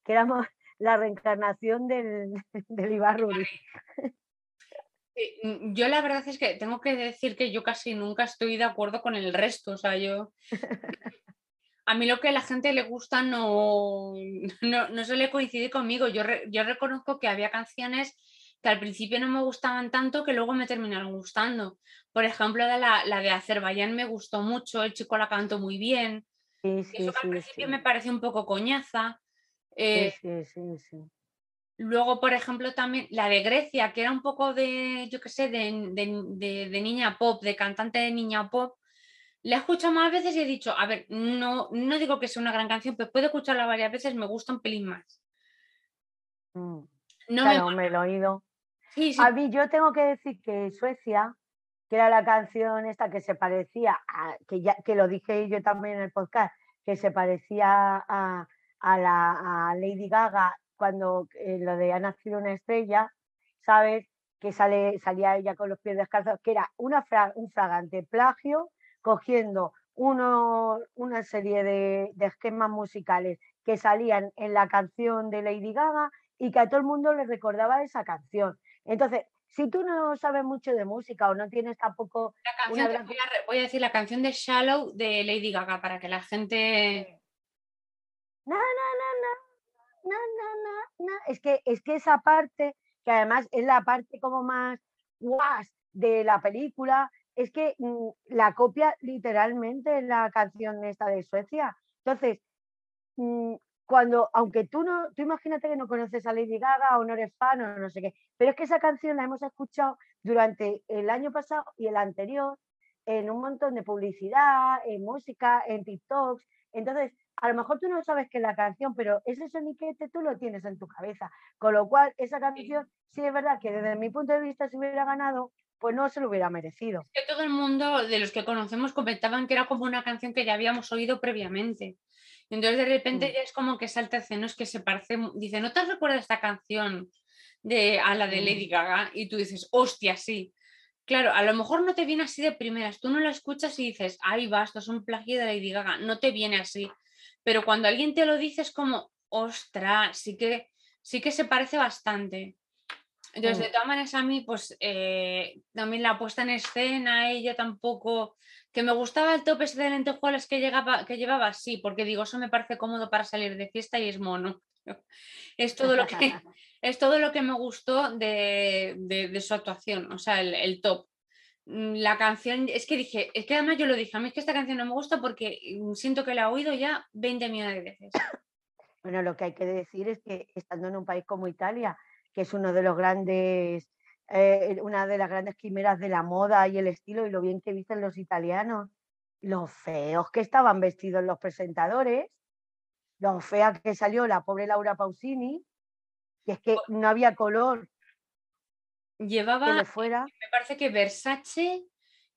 que éramos la reencarnación del, del Ibarruri. Eh, mm, Yo la verdad es que tengo que decir que yo casi nunca estoy de acuerdo con el resto. O sea, yo. A mí lo que a la gente le gusta no, no, no suele coincidir conmigo. Yo, re- yo reconozco que había canciones que al principio no me gustaban tanto que luego me terminaron gustando. Por ejemplo, la, la- la de Azerbaiyán me gustó mucho, el chico la cantó muy bien. Sí, sí, Eso que al sí, principio me pareció un poco coñaza. Sí, Eh, sí, sí, sí. Luego, por ejemplo, también la de Grecia, que era un poco de, yo qué sé, de, de- de- de niña pop, de cantante de niña pop, la he escuchado más veces y he dicho, a ver, no, no digo que sea una gran canción, pero puedo escucharla varias veces, me gusta un pelín más. Mm, No me Claro, me lo he oído. sí, sí, A mí yo tengo que decir que Suecia, que era la canción esta que se parecía, a, que, ya, que lo dije yo también en el podcast, que se parecía a, a la, a Lady Gaga cuando eh, lo de Ha nacido una estrella, ¿sabes? Que sale, salía ella con los pies descalzos, que era una fra- un fragante plagio, cogiendo uno, una serie de, de esquemas musicales que salían en la canción de Lady Gaga y que a todo el mundo le recordaba esa canción. Entonces, si tú no sabes mucho de música o no tienes tampoco la canción, una te gran- voy, a, re- voy a decir la canción de Shallow de Lady Gaga para que la gente... na, na, na, na, na, na. Es que, es que esa parte, que además es la parte como más guas de la película, es que mm, la copia literalmente la canción esta de Suecia. Entonces, mm, cuando, aunque tú no, tú imagínate que no conoces a Lady Gaga o no eres fan o no sé qué, pero es que esa canción la hemos escuchado durante el año pasado y el anterior en un montón de publicidad, en música, en TikToks. Entonces, a lo mejor tú no sabes que es la canción, pero ese soniquete tú lo tienes en tu cabeza. Con lo cual, esa canción, sí es verdad que desde mi punto de vista, si hubiera ganado, pues no se lo hubiera merecido. que todo el mundo de los que conocemos comentaban que era como una canción que ya habíamos oído previamente. Entonces de repente ya es como que salta escena, es que se parece, dice, ¿no te recuerdas esta canción de, a la de. Lady Gaga? Y tú dices, hostia, sí. Claro, a lo mejor no te viene así de primeras, tú no la escuchas y dices, ahí va, esto es un plagio de Lady Gaga, no te viene así. Pero cuando alguien te lo dice es como, ostras, sí que, sí que se parece bastante. Entonces, Mm. de todas maneras, a mí, pues eh, también la puesta en escena, ella tampoco. Que me gustaba el tope ese de lentejuelas que, llegaba, que llevaba, sí, porque digo, eso me parece cómodo para salir de fiesta y es mono. Es todo lo que, es todo lo que me gustó de, de- de su actuación, o sea, el, el top. Mm, La canción, es que dije, es que además yo lo dije, a mí es que esta canción no me gusta porque mm, siento que la he oído ya 20 millones de veces. Bueno, lo que hay que decir es que estando en un país como Italia, que es uno de los grandes, eh, una de las grandes quimeras de la moda y el estilo y lo bien que visten los italianos, los feos que estaban vestidos los presentadores, lo fea que salió la pobre Laura Pausini, que es que no había color Llevaba le fuera. me parece que Versace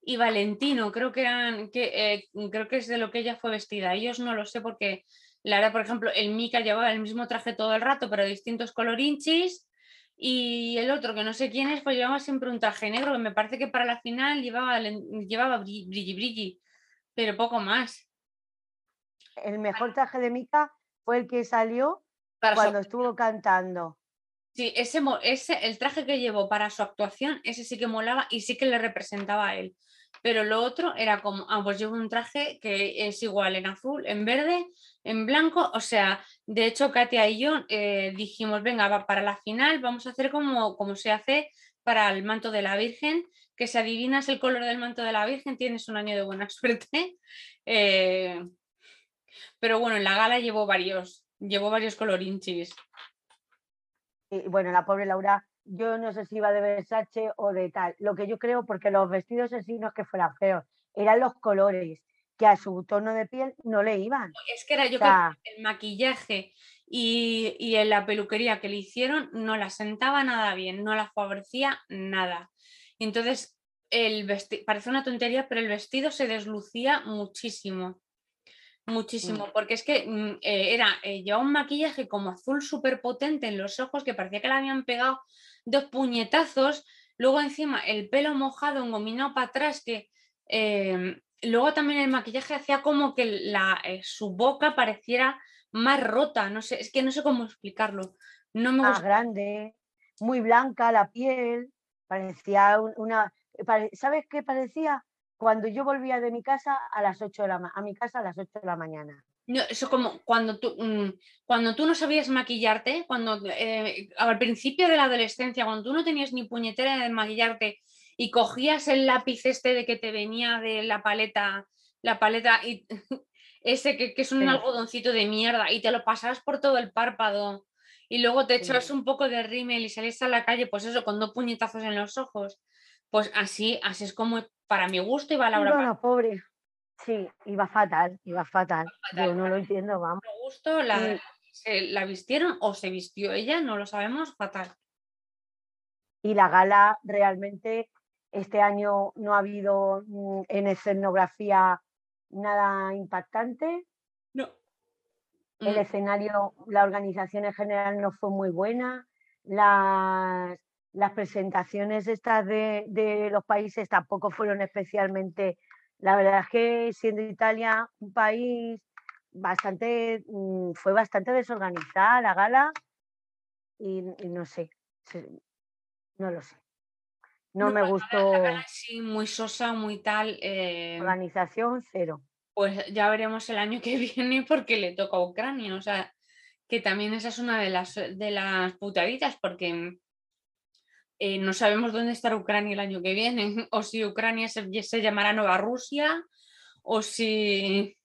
y Valentino, creo que eran, que, eh, creo que es de lo que ella fue vestida. Ellos no lo sé porque la verdad, por ejemplo, el Mika llevaba el mismo traje todo el rato, pero distintos colorinchis. Y el otro, que no sé quién es, pues llevaba siempre un traje negro, que me parece que para la final llevaba, llevaba brilli brilli, brilli, pero poco más. El mejor traje de Mika fue el que salió Para cuando estuvo cantando. Sí, ese, ese, el traje que llevó para su actuación, ese sí que molaba y sí que le representaba a él. Pero lo otro era como, ah, pues llevo un traje que es igual en azul, en verde, en blanco. O sea, de hecho, Katia y yo eh, dijimos, venga, para la final vamos a hacer como, como se hace para el manto de la Virgen, que si adivinas el color del manto de la Virgen tienes un año de buena suerte. Eh, pero bueno, en la gala llevó varios, llevó varios colorinchis. Y bueno, la pobre Laura, yo no sé si iba de Versace o de tal. Lo que yo creo, porque los vestidos en sí no es que fueran feos, eran los colores que a su tono de piel no le iban. Es que era yo O sea, creo que el maquillaje y, y en la peluquería que le hicieron no la sentaba nada bien, no la favorecía nada. Entonces, el parece una tontería, pero el vestido se deslucía muchísimo. Muchísimo, porque es que mm, eh, era, eh, llevaba un maquillaje como azul súper potente en los ojos que parecía que le habían pegado dos puñetazos. Luego encima el pelo mojado, engominado para atrás, que eh, luego también el maquillaje hacía como que la, eh, su boca pareciera más rota. No sé, es que no sé cómo explicarlo. No me más gusta. grande, muy blanca la piel, parecía un- una... ¿Sabes qué parecía? Cuando yo volvía de mi casa a las 8 de la a mi casa a las 8 de la mañana. No, eso como cuando tú, mm, cuando tú no sabías maquillarte, cuando eh, al principio de la adolescencia, cuando tú no tenías ni puñetera de maquillarte y cogías el lápiz este de que te venía de la paleta, la paleta y ese que, que es un Sí. algodoncito de mierda y te lo pasabas por todo el párpado y luego te echabas Sí. un poco de rímel y salías a la calle, pues eso, con dos puñetazos en los ojos. Pues así, así es como para mi gusto iba Laura No, no, pobre. Sí, iba fatal, iba fatal. fatal, Yo no lo entiendo, vamos. Mi gusto la, se la vistieron o se vistió ella, no lo sabemos, fatal. y la gala realmente este año no ha habido mm, en escenografía nada impactante. No. El Mm, escenario, la organización en general no fue muy buena. Las, las presentaciones estas de, de los países tampoco fueron especialmente. La verdad es que siendo Italia un país bastante, mm, fue bastante desorganizada la gala y, y no sé, no lo sé. No, me gustó la gala sí, muy sosa, muy tal. eh, organización cero. pues ya veremos el año que viene porque le toca a Ucrania. O sea, que también esa es una de las, de las putaditas porque eh, no sabemos dónde estará Ucrania el año que viene. O si Ucrania se, llamará Nueva Rusia o si...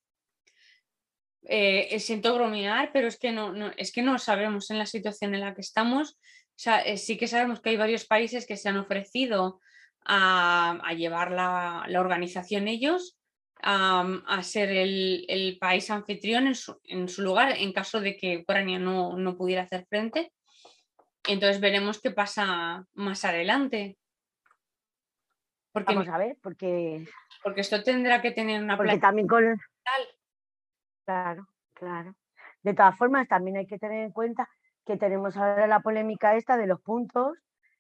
eh, siento bromear, pero es que no, es que no sabemos en la situación en la que estamos. Eh, sí que sabemos que hay varios países que se han ofrecido a, llevar la, organización ellos, a, ser el, país anfitrión en su, lugar en caso de que Ucrania no pudiera hacer frente. Entonces veremos qué pasa más adelante. Porque, Vamos a ver, porque... Porque esto tendrá que tener una... Porque también con... Claro, claro. De todas formas, también hay que tener en cuenta que tenemos ahora la polémica esta de los puntos,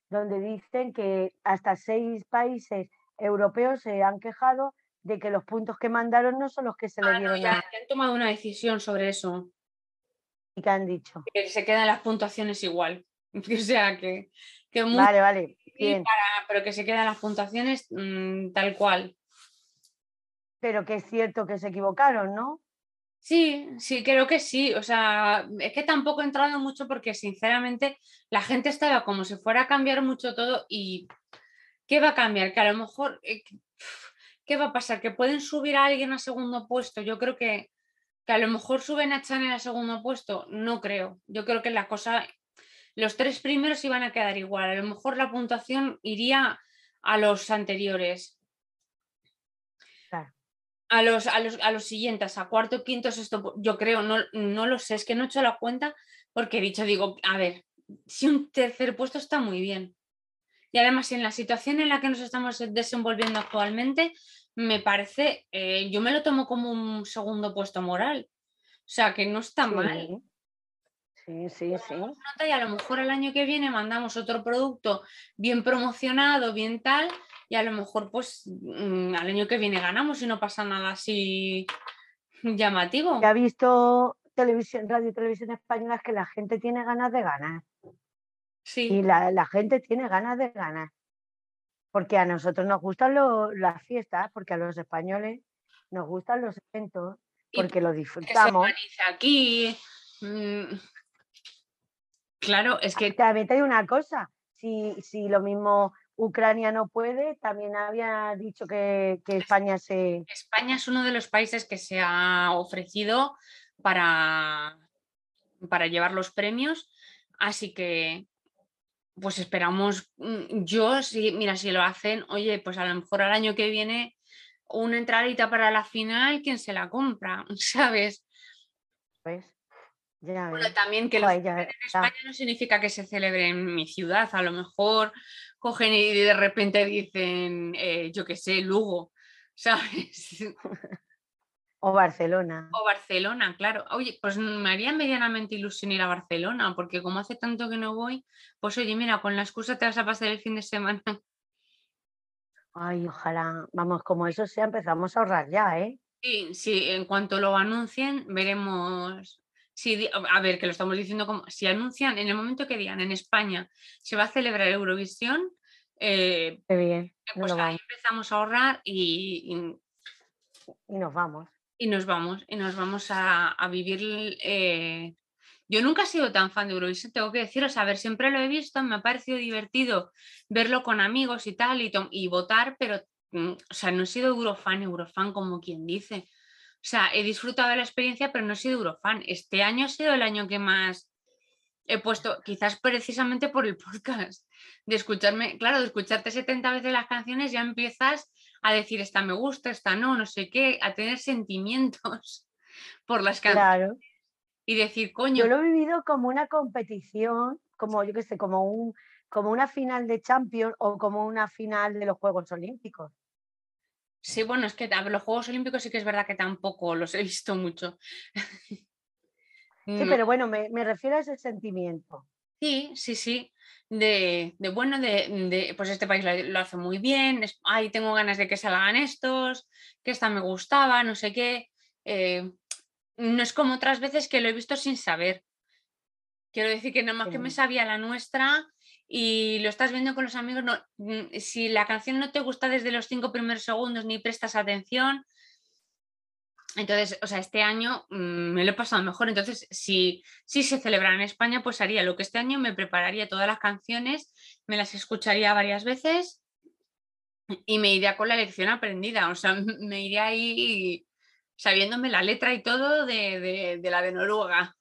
donde dicen que hasta seis países europeos se han quejado de que los puntos que mandaron no son los que se le ah, dieron. ya, han tomado una decisión sobre eso. ¿Y qué han dicho? Que se quedan las puntuaciones igual. O sea, que... vale, vale. Bien. pero que se quedan las puntuaciones mm, tal cual. Pero que es cierto que se equivocaron, ¿no? Sí, sí, creo que sí. O sea, es que tampoco he entrado mucho porque sinceramente la gente estaba como si fuera a cambiar mucho todo y ¿qué va a cambiar? Que a lo mejor, eh, ¿qué va a pasar? ¿Que pueden subir a alguien a segundo puesto? Yo creo que, que a lo mejor suben a Chanel a segundo puesto. No creo. Yo creo que la cosa los tres primeros iban a quedar igual. A lo mejor la puntuación iría a los anteriores. A, los, a, los, a los siguientes, a cuarto, quinto, sexto, yo creo, no, no lo sé, es que no he hecho la cuenta porque he dicho, digo, a ver, si un tercer puesto está muy bien. Y además, en la situación en la que nos estamos desenvolviendo actualmente, me parece, eh, yo me lo tomo como un segundo puesto moral. O sea, que no está mal. Sí, sí, sí. Y a lo mejor el año que viene mandamos otro producto bien promocionado, bien tal, y a lo mejor pues mm, al año que viene ganamos y no pasa nada así llamativo. Ya ha visto televisión, radio y televisión españolas que la gente tiene ganas de ganar. Sí. Y la, gente tiene ganas de ganar. Porque a nosotros nos gustan las fiestas, porque a los españoles nos gustan los eventos, porque lo disfrutamos. aquí. Mm, Claro, es que... También te digo una cosa, si, si lo mismo Ucrania no puede, también había dicho que, España se... España es uno de los países que se ha ofrecido para, para llevar los premios, así que pues esperamos, mm, yo, si, mira, si lo hacen, oye, pues a lo mejor al año que viene una entradita para la final, ¿quién se la compra? ¿Sabes? Pues bueno, también que en España no significa que se celebre en mi ciudad. A lo mejor cogen y de repente dicen, eh, yo qué sé, Lugo, ¿sabes? O Barcelona. O Barcelona, claro. Oye, pues me haría medianamente ilusión ir a Barcelona, porque como hace tanto que no voy, pues oye, mira, con la excusa te vas a pasar el fin de semana. Ay, ojalá, vamos, como eso sea, empezamos a ahorrar ya, ¿eh? Sí, sí, en cuanto lo anuncien, veremos a ver, que lo estamos diciendo como, si anuncian en el momento que digan en España se va a celebrar Eurovisión, eh, bien, pues ahí empezamos a ahorrar y, y, nos vamos. Y nos vamos, y nos vamos a, vivir. Eh, yo nunca he sido tan fan de Eurovisión, tengo que deciros, a ver, siempre lo he visto, me ha parecido divertido verlo con amigos y tal, y, y votar, pero, mm, o sea, no he sido Eurofan, Eurofan como quien dice. O sea, he disfrutado de la experiencia, pero no he sido Eurofan. Este año ha sido el año que más he puesto, quizás precisamente por el podcast, de escucharme, claro, de escucharte 70 veces las canciones, ya empiezas a decir, esta me gusta, esta no, no sé qué, a tener sentimientos por las canciones. Y decir, coño. Yo lo he vivido como una competición, como yo qué sé, como un como una final de Champions o como una final de los Juegos Olímpicos. Sí, bueno, es que los Juegos Olímpicos sí que es verdad que tampoco los he visto mucho. Sí, pero bueno, me, refiero a ese sentimiento. Sí, sí, sí. De, bueno, de, pues este país lo, hace muy bien, ay, tengo ganas de que salgan estos, que esta me gustaba, no sé qué. Eh, no es como otras veces que lo he visto sin saber. Quiero decir que nada más que me sabía la nuestra y lo estás viendo con los amigos, no, mm, si la canción no te gusta desde los cinco primeros segundos ni prestas atención, entonces, o sea, este año mm, me lo he pasado mejor. Entonces, si, si se celebrara en España, pues haría lo que este año me prepararía todas las canciones, me las escucharía varias veces y me iría con la lección aprendida. O sea, me iría ahí sabiéndome la letra y todo de, la de Noruega.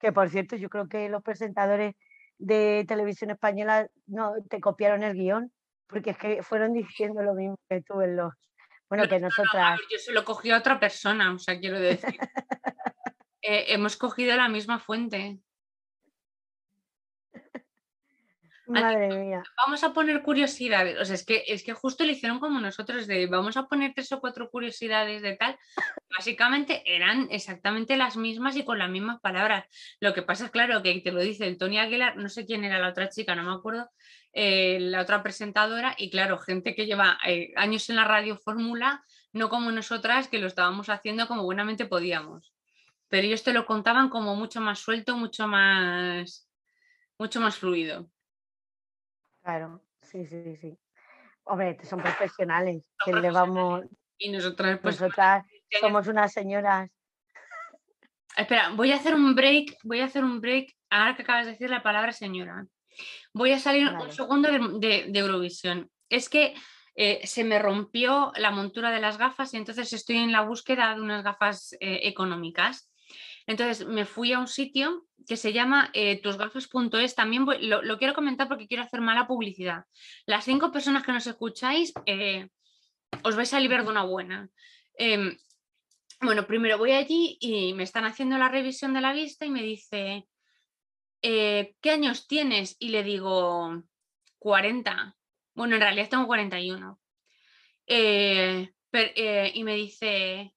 Que por cierto, yo creo que los presentadores de televisión española no te copiaron el guion, porque es que fueron diciendo lo mismo que tú en los. Bueno, que nosotras. yo se lo cogí a otra persona, o sea, quiero decir. Eh, hemos cogido la misma fuente. Madre mía. Vamos a poner curiosidades. O sea, es que, es que justo lo hicieron como nosotros, de vamos a poner tres o cuatro curiosidades de tal. Básicamente eran exactamente las mismas y con las mismas palabras. Lo que pasa es, claro, que te lo dice el Tony Aguilar, no sé quién era la otra chica, no me acuerdo, eh, la otra presentadora, y claro, gente que lleva eh, años en la radio fórmula, no como nosotras, que lo estábamos haciendo como buenamente podíamos. Pero ellos te lo contaban como mucho más suelto, mucho más, mucho más fluido. Claro, sí, sí, sí. Hombre, son profesionales, que le vamos... Y nosotras, pues, nosotras somos unas señoras. Espera, voy a hacer un break, voy a hacer un break, ahora que acabas de decir la palabra señora. Voy a salir un segundo de, Eurovisión. Es que eh, se me rompió la montura de las gafas y entonces estoy en la búsqueda de unas gafas eh, económicas. Entonces me fui a un sitio que se llama eh, tusgafas.es. También lo, quiero comentar porque quiero hacer mala publicidad. Las cinco personas que nos escucháis, eh, os vais a liberar de una buena. Em, bueno, primero voy allí y me están haciendo la revisión de la vista y me dice, eh, ¿qué años tienes? Y le digo, 40. Bueno, en realidad tengo 41. y me dice,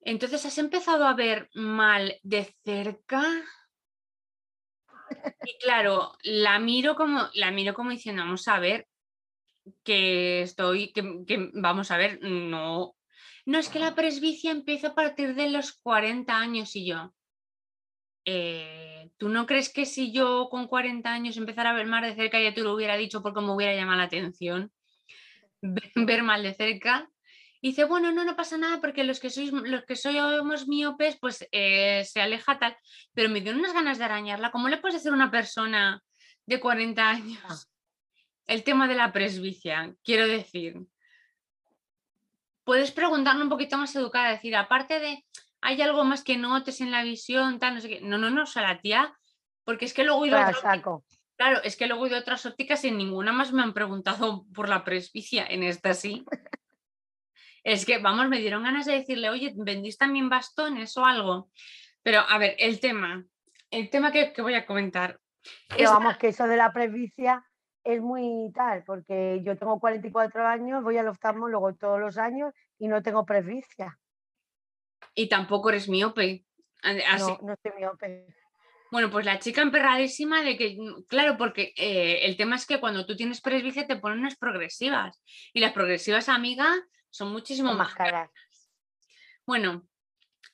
entonces, ¿has empezado a ver mal de cerca? Y claro, la miro como, la miro como diciendo, vamos a ver, que estoy, que, vamos a ver, no. No es que la presbicia empieza a partir de los 40 años y yo. Eh, ¿Tú no crees que si yo con 40 años empezara a ver mal de cerca ya te lo hubiera dicho porque me hubiera llamado la atención? ver mal de cerca y dice, bueno, no, no pasa nada porque los que sois, los que somos miopes, pues eh, se aleja tal. Pero me dio unas ganas de arañarla. ¿Cómo le puedes decir a una persona de 40 años ah. el tema de la presbicia? Quiero decir, puedes preguntarle un poquito más educada, decir, aparte de, ¿hay algo más que notes en la visión? Tal, no sé qué. No, no, no, o sea, la tía, porque es que luego he ido a Claro, es que luego he ido a otras ópticas y en ninguna más me han preguntado por la presbicia, en esta sí. Es que, vamos, me dieron ganas de decirle, oye, ¿vendís también bastones o algo? Pero, a ver, el tema, el tema que, voy a comentar. Pero vamos, que eso de la presbicia es muy tal, porque yo tengo 44 años, voy al oftalmólogo todos los años y no tengo presbicia. Y tampoco eres miope. No, no soy miope. Bueno, pues la chica emperradísima de que, claro, porque eh, el tema es que cuando tú tienes presbicia te ponen unas progresivas y las progresivas, amiga, son muchísimo más caras. Bueno,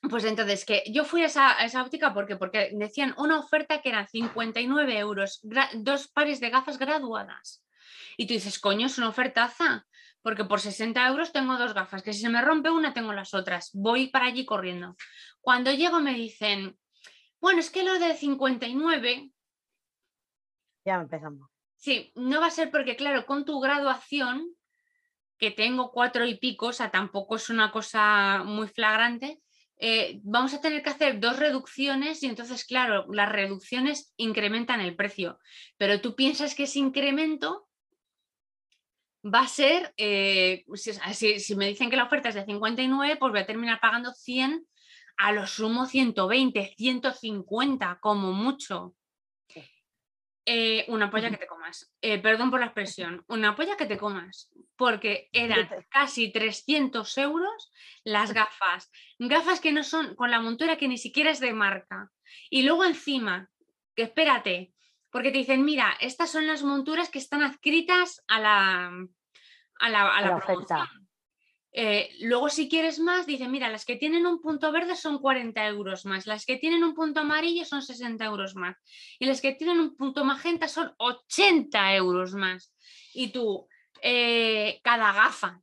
pues entonces que yo fui a esa, óptica porque, porque decían una oferta que eran 59 euros, dos pares de gafas graduadas. Y tú dices, coño, es una ofertaza, porque por 60 euros tengo dos gafas, que si se me rompe una tengo las otras. Voy para allí corriendo. Cuando llego me dicen, bueno, es que lo de 59... Ya empezamos. Sí, no va a ser porque, claro, con tu graduación que tengo cuatro y pico, o sea, tampoco es una cosa muy flagrante, eh, vamos a tener que hacer dos reducciones y entonces, claro, las reducciones incrementan el precio, pero tú piensas que ese incremento va a ser, eh, si, me dicen que la oferta es de 59, pues voy a terminar pagando 100, a lo sumo 120, 150 como mucho. Eh, una polla que te comas. Eh, perdón por la expresión. Una polla que te comas. Porque eran casi 300 euros las gafas. Gafas que no son con la montura que ni siquiera es de marca. Y luego encima, que espérate, porque te dicen, mira, estas son las monturas que están adscritas a la, a la, a la, eh, luego, si quieres más, dice, mira, las que tienen un punto verde son 40 euros más, las que tienen un punto amarillo son 60 euros más y las que tienen un punto magenta son 80 euros más. Y tú, eh, cada gafa,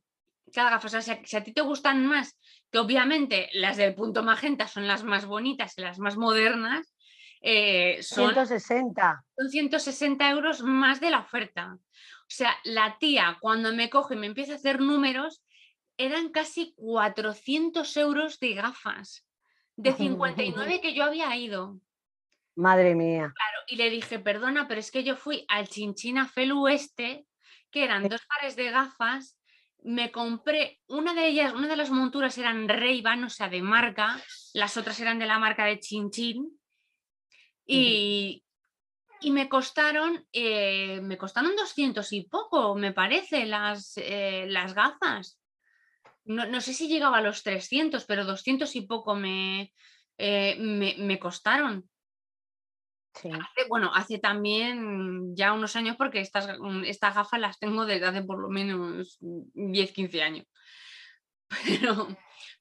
cada gafa, o sea, si a, ti te gustan más, que obviamente las del punto magenta son las más bonitas y las más modernas, eh, son 160. Son 160 euros más de la oferta. O sea, la tía cuando me coge y me empieza a hacer números, eran casi 400 euros de gafas, de 59 que yo había ido. Madre mía. Claro, y le dije, perdona, pero es que yo fui al Chinchina Felu este, que eran dos pares de gafas, me compré una de ellas, una de las monturas eran Ray-Ban, o sea, de marca, las otras eran de la marca de Chinchín, y, y me costaron, eh, me costaron 200 y poco, me parece, las, eh, las gafas. No, sé si llegaba a los 300, pero 200 y poco me, eh, me, costaron. bueno, hace también ya unos años porque estas, estas gafas las tengo desde hace por lo menos 10, 15 años. Pero,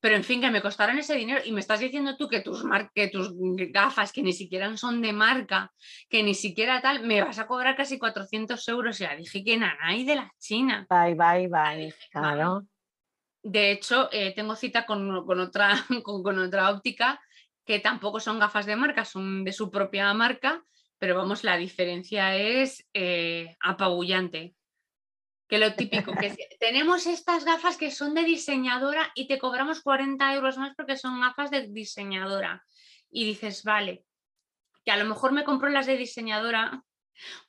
pero en fin, que me costaron ese dinero y me estás diciendo tú que tus, que tus gafas, que ni siquiera son de marca, que ni siquiera tal, me vas a cobrar casi 400 euros. Y la dije que nanay de la China. Bye, bye, bye. Claro. De hecho, eh, tengo cita con, otra, con, otra óptica que tampoco son gafas de marca, son de su propia marca, pero vamos, la diferencia es eh, apabullante que lo típico, que tenemos estas gafas que son de diseñadora y te cobramos 40 euros más porque son gafas de diseñadora. Y dices, vale, que a lo mejor me compro las de diseñadora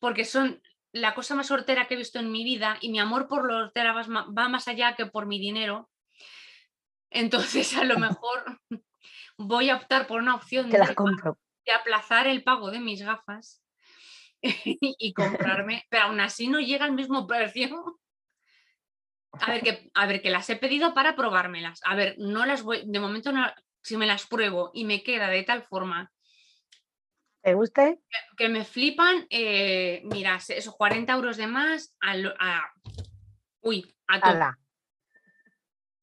porque son la cosa más hortera que he visto en mi vida y mi amor por lo hortera va más allá que por mi dinero. Entonces, a lo mejor voy a optar por una opción de, de aplazar el pago de mis gafas y comprarme, pero aún así no llega al mismo precio. A ver, que, a ver, que las he pedido para probármelas. A ver, no las voy, de momento no, si me las pruebo y me queda de tal forma. ¿Te guste? Que, me flipan, eh, mira, esos 40 euros de más, a, uy, a todo.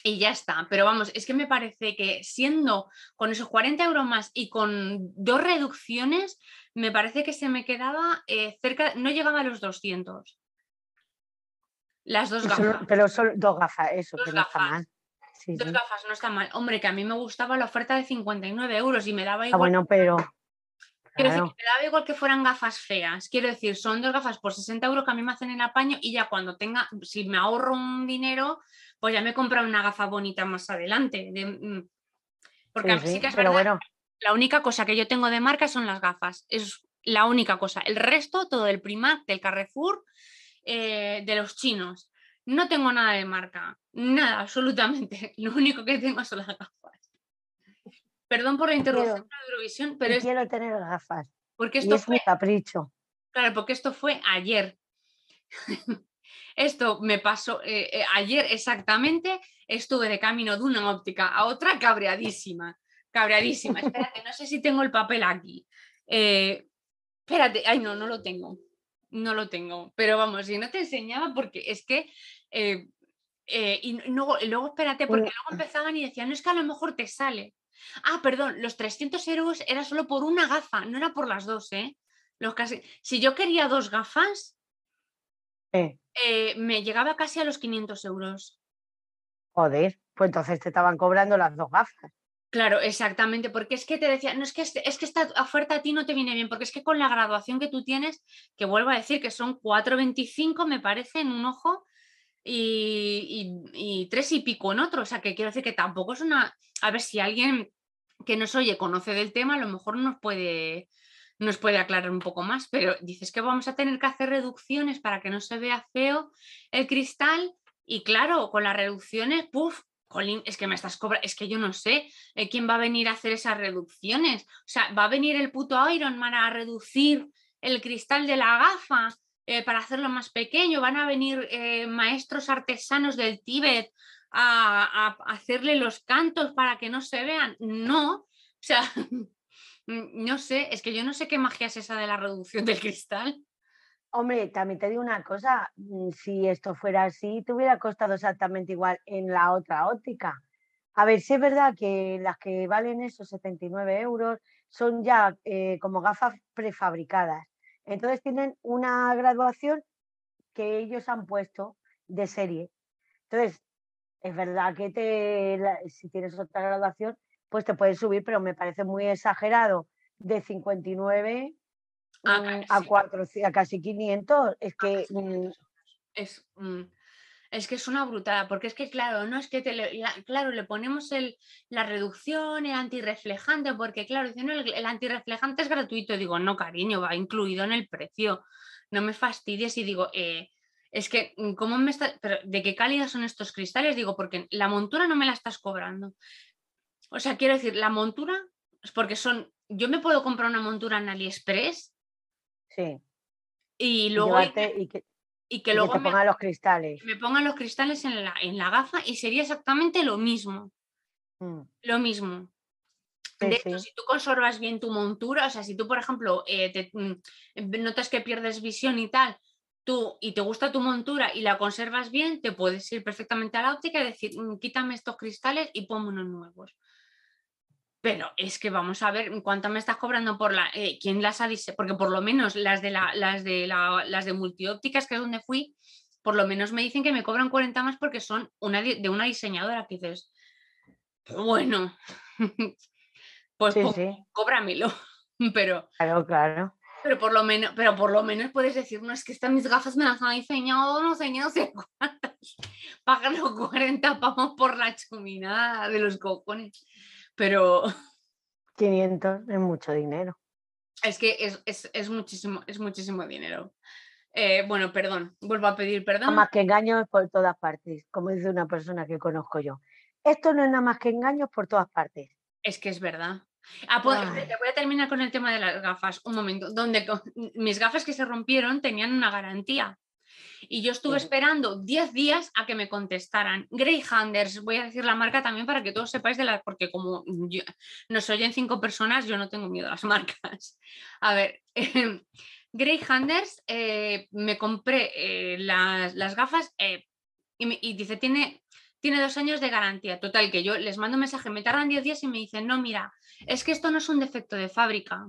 Y ya está, pero vamos, es que me parece que siendo con esos 40 euros más y con dos reducciones, me parece que se me quedaba eh, cerca, no llegaba a los 200. Las dos gafas. pero son dos gafas, eso, que no está mal. dos gafas, no está mal. Hombre, que a mí me gustaba la oferta de 59 euros y me daba ah, igual. Ah, bueno, pero. Quiero decir, me daba igual que fueran gafas feas. Quiero decir, son dos gafas por 60 euros que a mí me hacen el apaño y ya cuando tenga, si me ahorro un dinero, pues ya me compro una gafa bonita más adelante. Mm, porque sí, que es pero bueno. la única cosa que yo tengo de marca son las gafas. Es la única cosa. El resto, todo el Primark, del Carrefour, eh, de los chinos. No tengo nada de marca, nada, absolutamente. Lo único que tengo son las gafas. Perdón por la interrupción de Eurovisión, pero es... quiero tener gafas. Porque esto es fue... capricho. Claro, porque esto fue ayer. esto me pasó eh, eh, ayer exactamente. Estuve de camino de una óptica a otra cabreadísima. Cabreadísima. Espérate, no sé si tengo el papel aquí. espérate, ay no, no lo tengo no lo tengo, pero vamos, si no te enseñaba porque es que... Eh, eh, y, luego, espérate, porque luego empezaban y decían, no es que a lo mejor te sale. Ah, perdón, los 300 euros era solo por una gafa, no era por las dos, ¿eh? Los casi... Si yo quería dos gafas, eh, me llegaba casi a los 500 euros. Joder, pues entonces te estaban cobrando las dos gafas. Claro, exactamente, porque es que te decía, no es que, este, es que esta oferta a ti no te viene bien, porque es que con la graduación que tú tienes, que vuelvo a decir que son 4,25 me parece en un ojo y, tres y pico en otro, o sea que quiero decir que tampoco es una, a ver si alguien que nos oye conoce del tema, a lo mejor nos puede, nos puede aclarar un poco más, pero dices que vamos a tener que hacer reducciones para que no se vea feo el cristal y claro, con las reducciones, puff, Colin, es que me estás cobrando, es que yo no sé eh, quién va a venir a hacer esas reducciones. O sea, va a venir el puto Iron Man a reducir el cristal de la gafa eh, para hacerlo más pequeño. Van a venir eh, maestros artesanos del Tíbet a, hacerle los cantos para que no se vean. No, o sea, no sé, es que yo no sé qué magia es esa de la reducción del cristal. Hombre, también te digo una cosa, mm, si esto fuera así, te hubiera costado exactamente igual en la otra óptica. A ver, si es verdad que las que valen esos 79 euros son ya eh, como gafas prefabricadas. Entonces tienen una graduación que ellos han puesto de serie. Entonces, es verdad que te, si tienes otra graduación, pues te puedes subir, pero me parece muy exagerado de 59 a, mm, cuatro, a casi 500. Es que. Es, mm, Es que es una brutada, porque es que, claro, no es que te le, claro, le ponemos el, la reducción, el antirreflejante, porque, claro, dicen, el, el antirreflejante es gratuito. Digo, no, cariño, va incluido en el precio. No me fastidies y digo, eh, es que, mm, ¿cómo me está, pero ¿de qué calidad son estos cristales? Digo, porque la montura no me la estás cobrando. O sea, quiero decir, la montura, es porque son, yo me puedo comprar una montura en AliExpress. Sí. Y luego y que luego te pongan los cristales. Me pongan los cristales en la, en la gafa y sería exactamente lo mismo. Mm. Lo mismo. de hecho, si tú conservas bien tu montura, o sea, si tú, por ejemplo, eh, te, mm, notas que pierdes visión y tal, tú y te gusta tu montura y la conservas bien, te puedes ir perfectamente a la óptica y decir, mm, quítame estos cristales y ponme unos nuevos. Pero es que vamos a ver cuánto me estás cobrando por la. Eh, ¿Quién las ha diseñado? Porque por lo menos las de, la, las, de la, las de multiópticas, que es donde fui, por lo menos me dicen que me cobran 40 más porque son una, de una diseñadora que dices, bueno, pues, cóbramelo. Pero, claro, claro. Pero por lo menos, pero por lo menos puedes decir, no, es que estas mis gafas me las han diseñado, no sé, no sé cuántas. Pagan los 40 pavos por la chuminada de los cojones pero... 500 es mucho dinero. Es que es, muchísimo, es muchísimo dinero. Eh, bueno, perdón, vuelvo a pedir perdón. Nada más que engaños por todas partes, como dice una persona que conozco yo. Esto no es nada más que engaños por todas partes. Es que es verdad. Ah, pues, voy a terminar con el tema de las gafas. Un momento, donde mis gafas que se rompieron tenían una garantía. Y yo estuve esperando 10 días a que me contestaran. Greyhounders, voy a decir la marca también para que todos sepáis de la, porque como nos oyen cinco personas, yo no tengo miedo a las marcas. A ver, eh, Greyhounders, eh, me compré eh, las, gafas eh, y, dice, tiene, tiene dos años de garantía. Total, que yo les mando un mensaje, me tardan 10 días y me dicen, no, mira, es que esto no es un defecto de fábrica.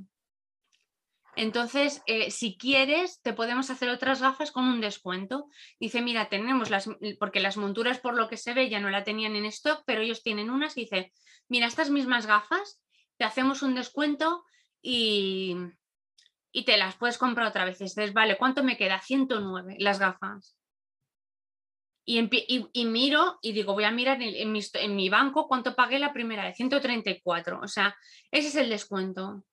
Entonces, eh, si quieres, te podemos hacer otras gafas con un descuento. Dice, mira, tenemos las, porque las monturas por lo que se ve ya no la tenían en stock, pero ellos tienen unas y dice, mira, estas mismas gafas, te hacemos un descuento y, y te las puedes comprar otra vez. Entonces, vale, ¿cuánto me queda? 109 las gafas. Y, y, miro y digo, voy a mirar en, mi, en mi banco cuánto pagué la primera de 134. O sea, ese es el descuento.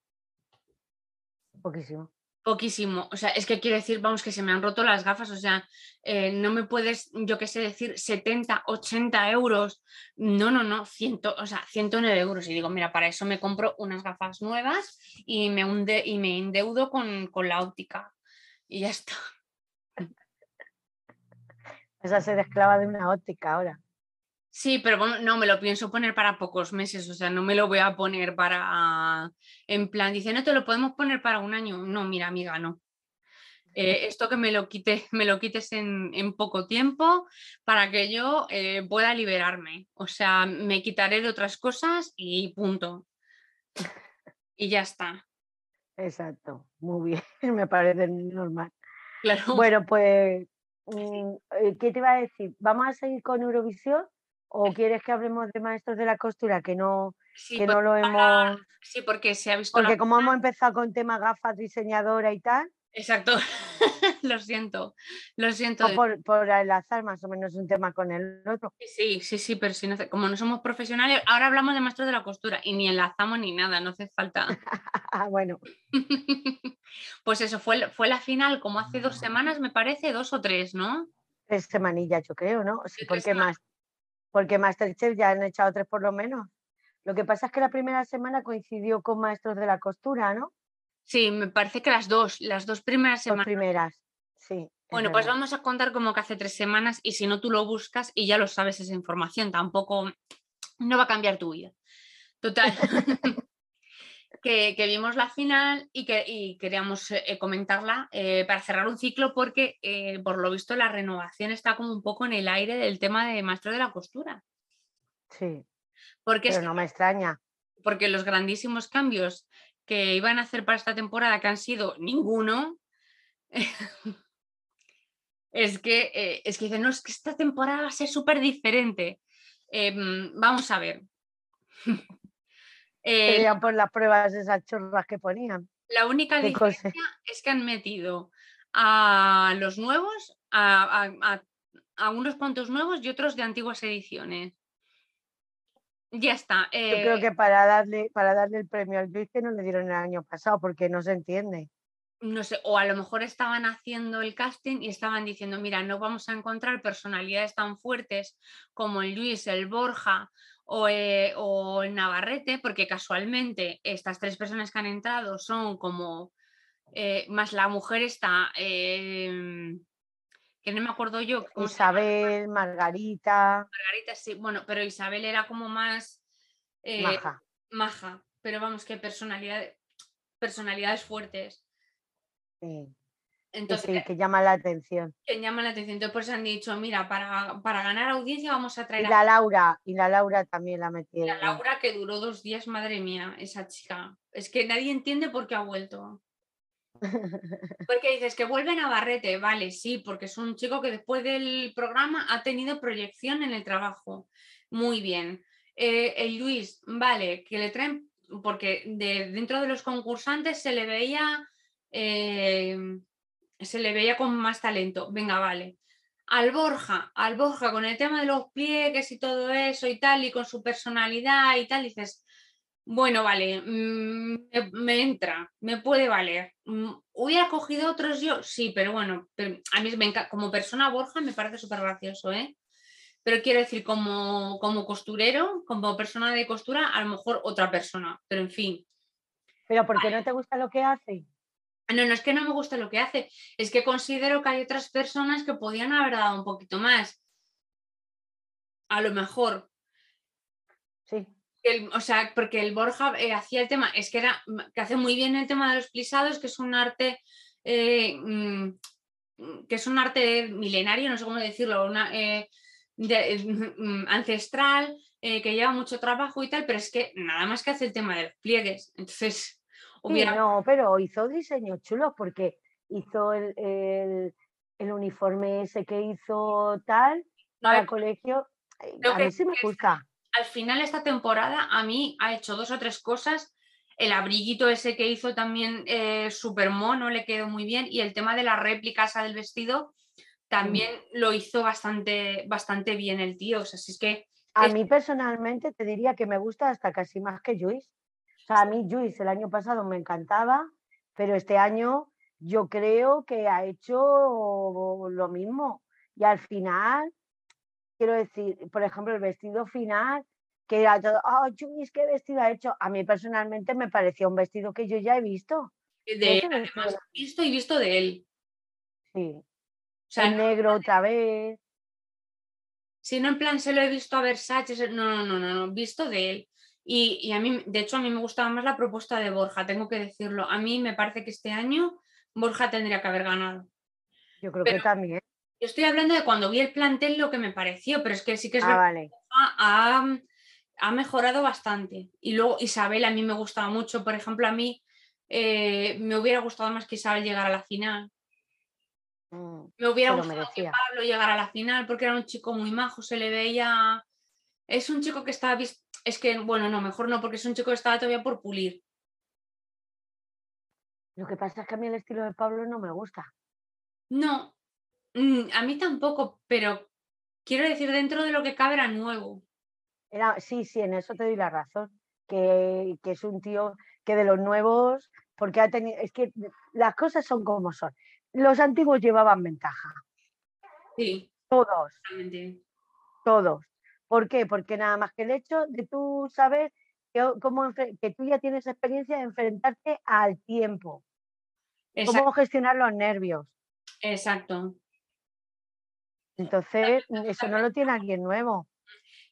Poquísimo. Poquísimo. O sea, es que quiero decir, vamos, que se me han roto las gafas. O sea, eh, no me puedes, yo qué sé, decir 70, 80 euros. No, no, no, 100, o sea, 109 euros. Y digo, mira, para eso me compro unas gafas nuevas y me, hunde, y me endeudo con, con la óptica. Y ya está. Esa ser esclava de una óptica ahora. Sí, pero bueno, no me lo pienso poner para pocos meses, o sea, no me lo voy a poner para, en plan, dice, no te lo podemos poner para un año. No, mira, amiga, no. Eh, esto que me lo, quite, me lo quites en, poco tiempo para que yo eh, pueda liberarme. O sea, me quitaré de otras cosas y punto. Y ya está. Exacto, muy bien, me parece normal. Claro. Bueno, pues, mm, eh, ¿qué te iba a decir? ¿Vamos a seguir con Eurovisión? ¿O quieres que hablemos de maestros de la costura que no, que no lo hemos... Sí, porque se ha visto... Porque como hemos empezado con tema gafas, diseñadora y tal... Exacto, lo siento, lo siento. por, por enlazar más o menos un tema con el otro. Sí, sí, sí, pero si no, como no somos profesionales, ahora hablamos de maestros de la costura y ni enlazamos ni nada, no hace falta. bueno. pues eso, fue, fue la final como hace dos semanas, me parece, dos o tres, ¿no? Tres semanillas, yo creo, ¿no? Sí, porque más porque Masterchef ya han echado tres por lo menos. Lo que pasa es que la primera semana coincidió con Maestros de la Costura, ¿no? Sí, me parece que las dos, las dos primeras semanas. Las primeras, sí. Bueno, pues vamos a contar como que hace tres semanas y si no tú lo buscas y ya lo sabes esa información, tampoco no va a cambiar tu vida. Total. que, vimos la final y que queríamos eh, comentarla eh, para cerrar un ciclo porque eh, por lo visto la renovación está como un poco en el aire del tema de maestro de la costura. Sí. Porque pero no me extraña. Porque los grandísimos cambios que iban a hacer para esta temporada, que han sido ninguno, es que, es que dicen, no, es que esta temporada va a ser súper diferente. Em, vamos a ver. Eh, por las pruebas esas chorras que ponían. La única diferencia es que han metido a los nuevos, a, algunos cuantos nuevos y otros de antiguas ediciones. Ya está. Yo creo eh, que para darle, para darle el premio al Luis que no le dieron el año pasado, porque no se entiende. no sé, o a lo mejor estaban haciendo el casting y estaban diciendo, mira, no vamos a encontrar personalidades tan fuertes como el Luis, el Borja o, eh, o Navarrete, porque casualmente estas tres personas que han entrado son como, eh, más la mujer está, em, que no me acuerdo yo. Isabel, Margarita, Margarita, sí, bueno, pero Isabel era como más eh, Maja. maja, pero vamos, que personalidad, personalidades fuertes. sí, Entonces, sí, que llama la atención. que llama la atención. Entonces, por eso han dicho, mira, para, para ganar audiencia vamos a Y traer a la Laura, y la Laura también la la metieron. Laura, que duró dos días, madre mía, esa chica. Es que nadie entiende por qué ha vuelto. Porque dices que vuelve Navarrete, vale, sí, porque es un chico que después del programa ha tenido proyección en el trabajo. Muy bien. Eh, el Luis, vale, que le traen, porque de, dentro de los concursantes se le veía, eh, se le veía con más talento. Venga, vale. Al Borja, al Borja, con el tema de los pliegues y todo eso y tal, y con su personalidad y tal, dices, bueno, vale, mm, me, me entra, me puede valer. Mm, ¿Hubiera cogido otros yo? Sí, pero bueno, pero a mí me como persona Borja me parece súper gracioso, ¿eh? Pero quiero decir, como, como costurero, como persona de costura, a lo mejor otra persona, pero en fin. Pero ¿por qué no te gusta lo que hace? No, no es que no me guste lo que hace, es que considero que hay otras personas que podían haber dado un poquito más. A lo mejor, Sí, el- o sea, porque el Borja eh, hacía el tema, es que era que hace muy bien el tema de los plisados, que es un arte eh, mm, que es un arte milenario, no sé cómo decirlo, una, eh, de- mm, ancestral, que lleva mucho trabajo y tal, pero es que nada más que hace el tema de los pliegues. Entonces, Sí, hubiera no, pero hizo diseños chulos porque hizo el, el- el uniforme ese que hizo tal no, para colegio. eh, creo A que mí sí me gusta. al final esta temporada a mí ha hecho dos o tres cosas. El abriguito ese que hizo también eh, súper mono, le quedó muy bien. Y el tema de la réplica esa del vestido también lo hizo bastante, bastante bien el tío. O sea, si es que A mí personalmente te diría que me gusta hasta casi más que Juice. O sea, a mí Juice el año pasado me encantaba, pero este año yo creo que ha hecho lo mismo. Y al final, quiero decir, por ejemplo, el vestido final, que era todo, oh, Juice, ¿qué vestido ha hecho? A mí personalmente me parecía un vestido que yo ya he visto. de, vestido además, visto y visto de él. Sí, O sea, el negro otra vez. si no en plan se lo he visto a Versace, no, no, no, no, no, visto de él. Y, y a mí, de hecho, a mí me gustaba más la propuesta de Borja, tengo que decirlo. A mí me parece que este año Borja tendría que haber ganado. Yo creo Pero- que también. Yo estoy hablando de cuando vi el plantel lo que me pareció, pero es que sí que es Ah, verdad vale. ha, ha mejorado bastante. Y luego Isabel a mí me gustaba mucho, por ejemplo, a mí eh, me hubiera gustado más que Isabel llegara a la final. Mm, Me hubiera gustado que. Pablo llegara a la final porque era un chico muy majo, se le veía... Es un chico que estaba... vis- Es que, bueno, no, mejor no, porque es un chico que estaba todavía por pulir. Lo que pasa es que a mí el estilo de Pablo no me gusta. No, mm, a mí tampoco, pero quiero decir, dentro de lo que cabe era nuevo. Era, sí, sí, en eso te doy la razón. Que, que es un tío que de los nuevos, porque ha tenido, es que las cosas son como son. Los antiguos llevaban ventaja, Sí, todos, todos. ¿Por qué? Porque nada más que el hecho de tú saber que, cómo, que tú ya tienes experiencia de enfrentarte al tiempo, Exacto. cómo gestionar los nervios. exacto. Entonces, eso no lo tiene alguien nuevo.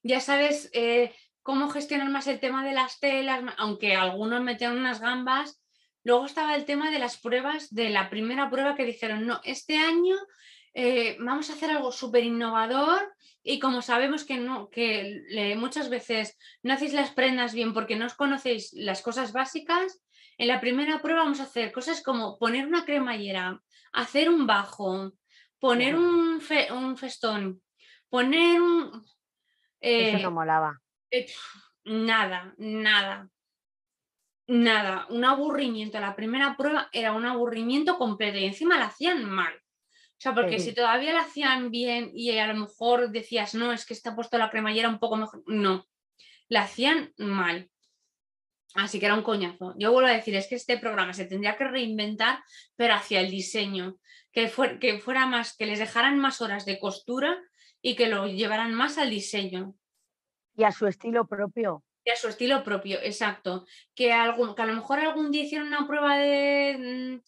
ya sabes eh, cómo gestionar más el tema de las telas, aunque algunos metieron unas gambas. Luego estaba el tema de las pruebas, de la primera prueba que dijeron, no, este año eh, vamos a hacer algo súper innovador y como sabemos que, no, que le- muchas veces no hacéis las prendas bien porque no os conocéis las cosas básicas, en la primera prueba vamos a hacer cosas como poner una cremallera, hacer un bajo, poner un, fe- un festón, poner un... Eso eh, no molaba. eh, nada, nada, nada. Un aburrimiento. La primera prueba era un aburrimiento completo y encima la hacían mal. O sea, porque Sí. si todavía la hacían bien y a lo mejor decías, no, es que está puesto la cremallera un poco mejor. No, la hacían mal. Así que era un coñazo. Yo vuelvo a decir, es que este programa se tendría que reinventar, pero hacia el diseño, que, que fuera más, que les dejaran más horas de costura y que lo llevaran más al diseño Y a su estilo propio. y a su estilo propio, exacto. Que, algún, que a lo mejor algún día hicieron una prueba de, mm,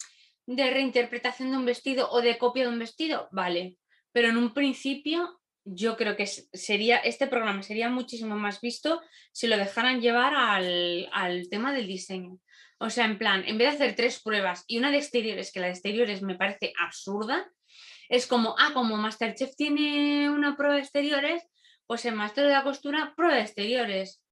de reinterpretación de un vestido o de copia de un vestido, vale. Pero en un principio yo creo que sería, este programa sería muchísimo más visto si lo dejaran llevar al, al tema del diseño. O sea, en plan, en vez de hacer tres pruebas y una de exteriores, que la de exteriores me parece absurda, es como, ah, como Masterchef tiene una prueba de exteriores, pues en Master de la Costura, prueba de exteriores.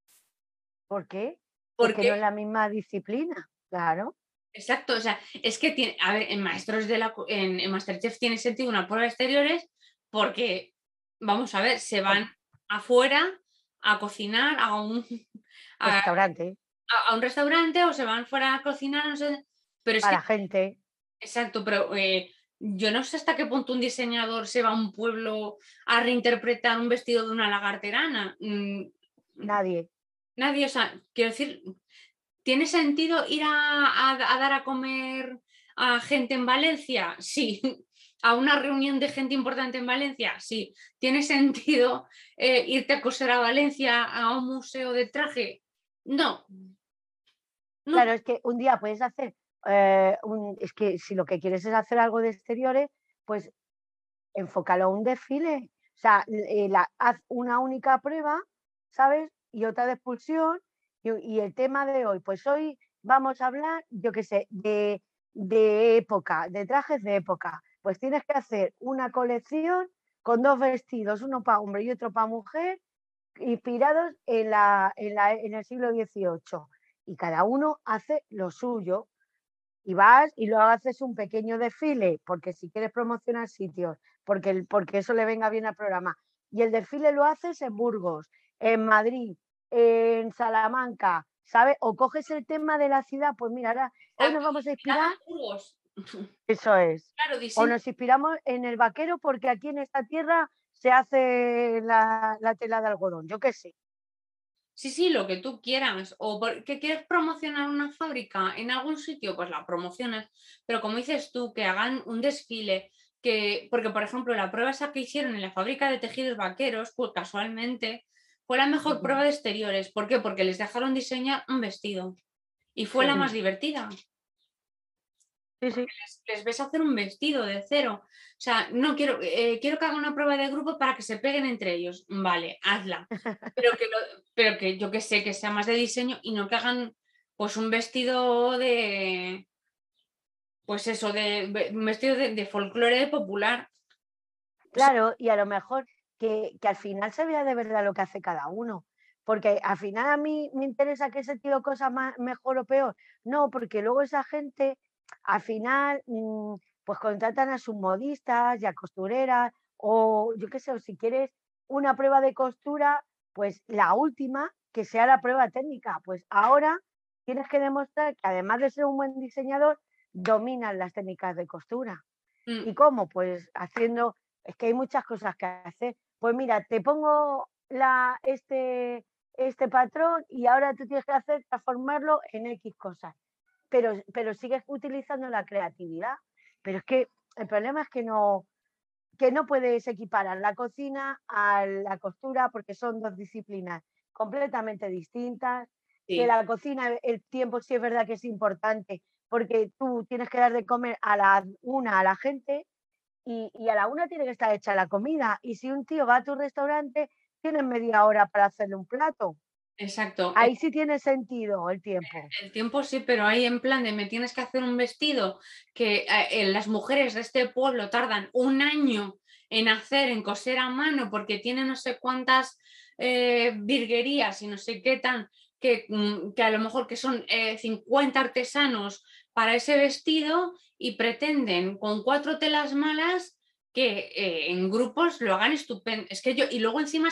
¿Por qué? Porque Porque no es la misma disciplina. Claro. Exacto, o sea, es que tiene, a ver, en Maestros de la Co- en, en Masterchef tiene sentido una prueba de exteriores porque, vamos a ver, se van afuera a cocinar a un, a, Restaurante. a- a un restaurante o se van fuera a cocinar, no sé, pero es Para que, gente. exacto, pero eh, yo no sé hasta qué punto un diseñador se va a un pueblo a reinterpretar un vestido de una lagarterana. Mm, Nadie. Nadie, o sea, quiero decir, ¿tiene sentido ir a, dar a comer a gente en Valencia? Sí. ¿A una reunión de gente importante en Valencia? Sí. ¿Tiene sentido eh, irte a coser a Valencia a un museo de traje? No. Claro, es que un día puedes hacer, eh, es que si lo que quieres es hacer algo de exteriores, pues enfócalo a un desfile. O sea, eh, la- haz una única prueba, ¿sabes? Y otra de expulsión. Y, el tema de hoy, pues hoy vamos a hablar, yo qué sé, de, de época, de trajes de época. Pues tienes que hacer una colección con dos vestidos, uno para hombre y otro para mujer, inspirados en, la, en, la- en el siglo XVIII y cada uno hace lo suyo. Y vas y luego haces un pequeño desfile, porque si quieres promocionar sitios, porque, porque eso le venga bien al programa. Y el desfile lo haces en Burgos, en Madrid, en Salamanca, ¿sabes? O coges el tema de la ciudad, pues mira, ahora, hoy nos vamos a inspirar, eso es. Claro, O nos inspiramos en el vaquero porque aquí en esta tierra se hace la, la tela de algodón, yo qué sé. Sí, sí, lo que tú quieras. O que quieres promocionar una fábrica en algún sitio, pues la promocionas. Pero como dices tú, que hagan un desfile, que, porque por ejemplo la prueba esa que hicieron en la fábrica de tejidos vaqueros, pues casualmente fue la mejor prueba de exteriores. ¿Por qué? Porque les dejaron diseñar un vestido. Y fue la más divertida. Sí, sí. Les, les ves hacer un vestido de cero. O sea, no quiero, eh, quiero que hagan una prueba de grupo para que se peguen entre ellos. Vale, hazla. Pero que, lo- pero que yo que sé, que sea más de diseño y no que hagan pues un vestido de. Pues eso, de un vestido de, de folclore popular. Claro, y a lo mejor que, que al final se vea de verdad lo que hace cada uno. Porque al final a mí me interesa que ese tío cosa más, mejor o peor. No, porque luego esa gente al final mm, pues contratan a sus modistas y a costureras o yo qué sé, o si quieres una prueba de costura, pues la última que sea la prueba técnica. Pues ahora tienes que demostrar que además de ser un buen diseñador, dominas las técnicas de costura. Mm, ¿Y cómo? Pues haciendo, es que hay muchas cosas que hacer. Pues mira, te pongo la, este, este patrón y ahora tú tienes que hacer transformarlo en X cosas. Pero, pero sigues utilizando la creatividad. Pero es que el problema es que no, que no puedes equiparar la cocina a la costura porque son dos disciplinas completamente distintas. sí. Que la cocina, el tiempo sí es verdad que es importante porque tú tienes que dar de comer a la una a la gente y, y a la una tiene que estar hecha la comida. Y si un tío va a tu restaurante, tienes media hora para hacerle un plato. Exacto. Ahí sí tiene sentido el tiempo. El tiempo sí, pero ahí en plan de me tienes que hacer un vestido que eh, eh, las mujeres de este pueblo tardan un año en hacer, en coser a mano, porque tiene no sé cuántas eh, virguerías y no sé qué tan, que, mm, que a lo mejor que son eh, 50 artesanos para ese vestido y pretenden con cuatro telas malas que eh, en grupos lo hagan estupendo. Es que yo, y luego encima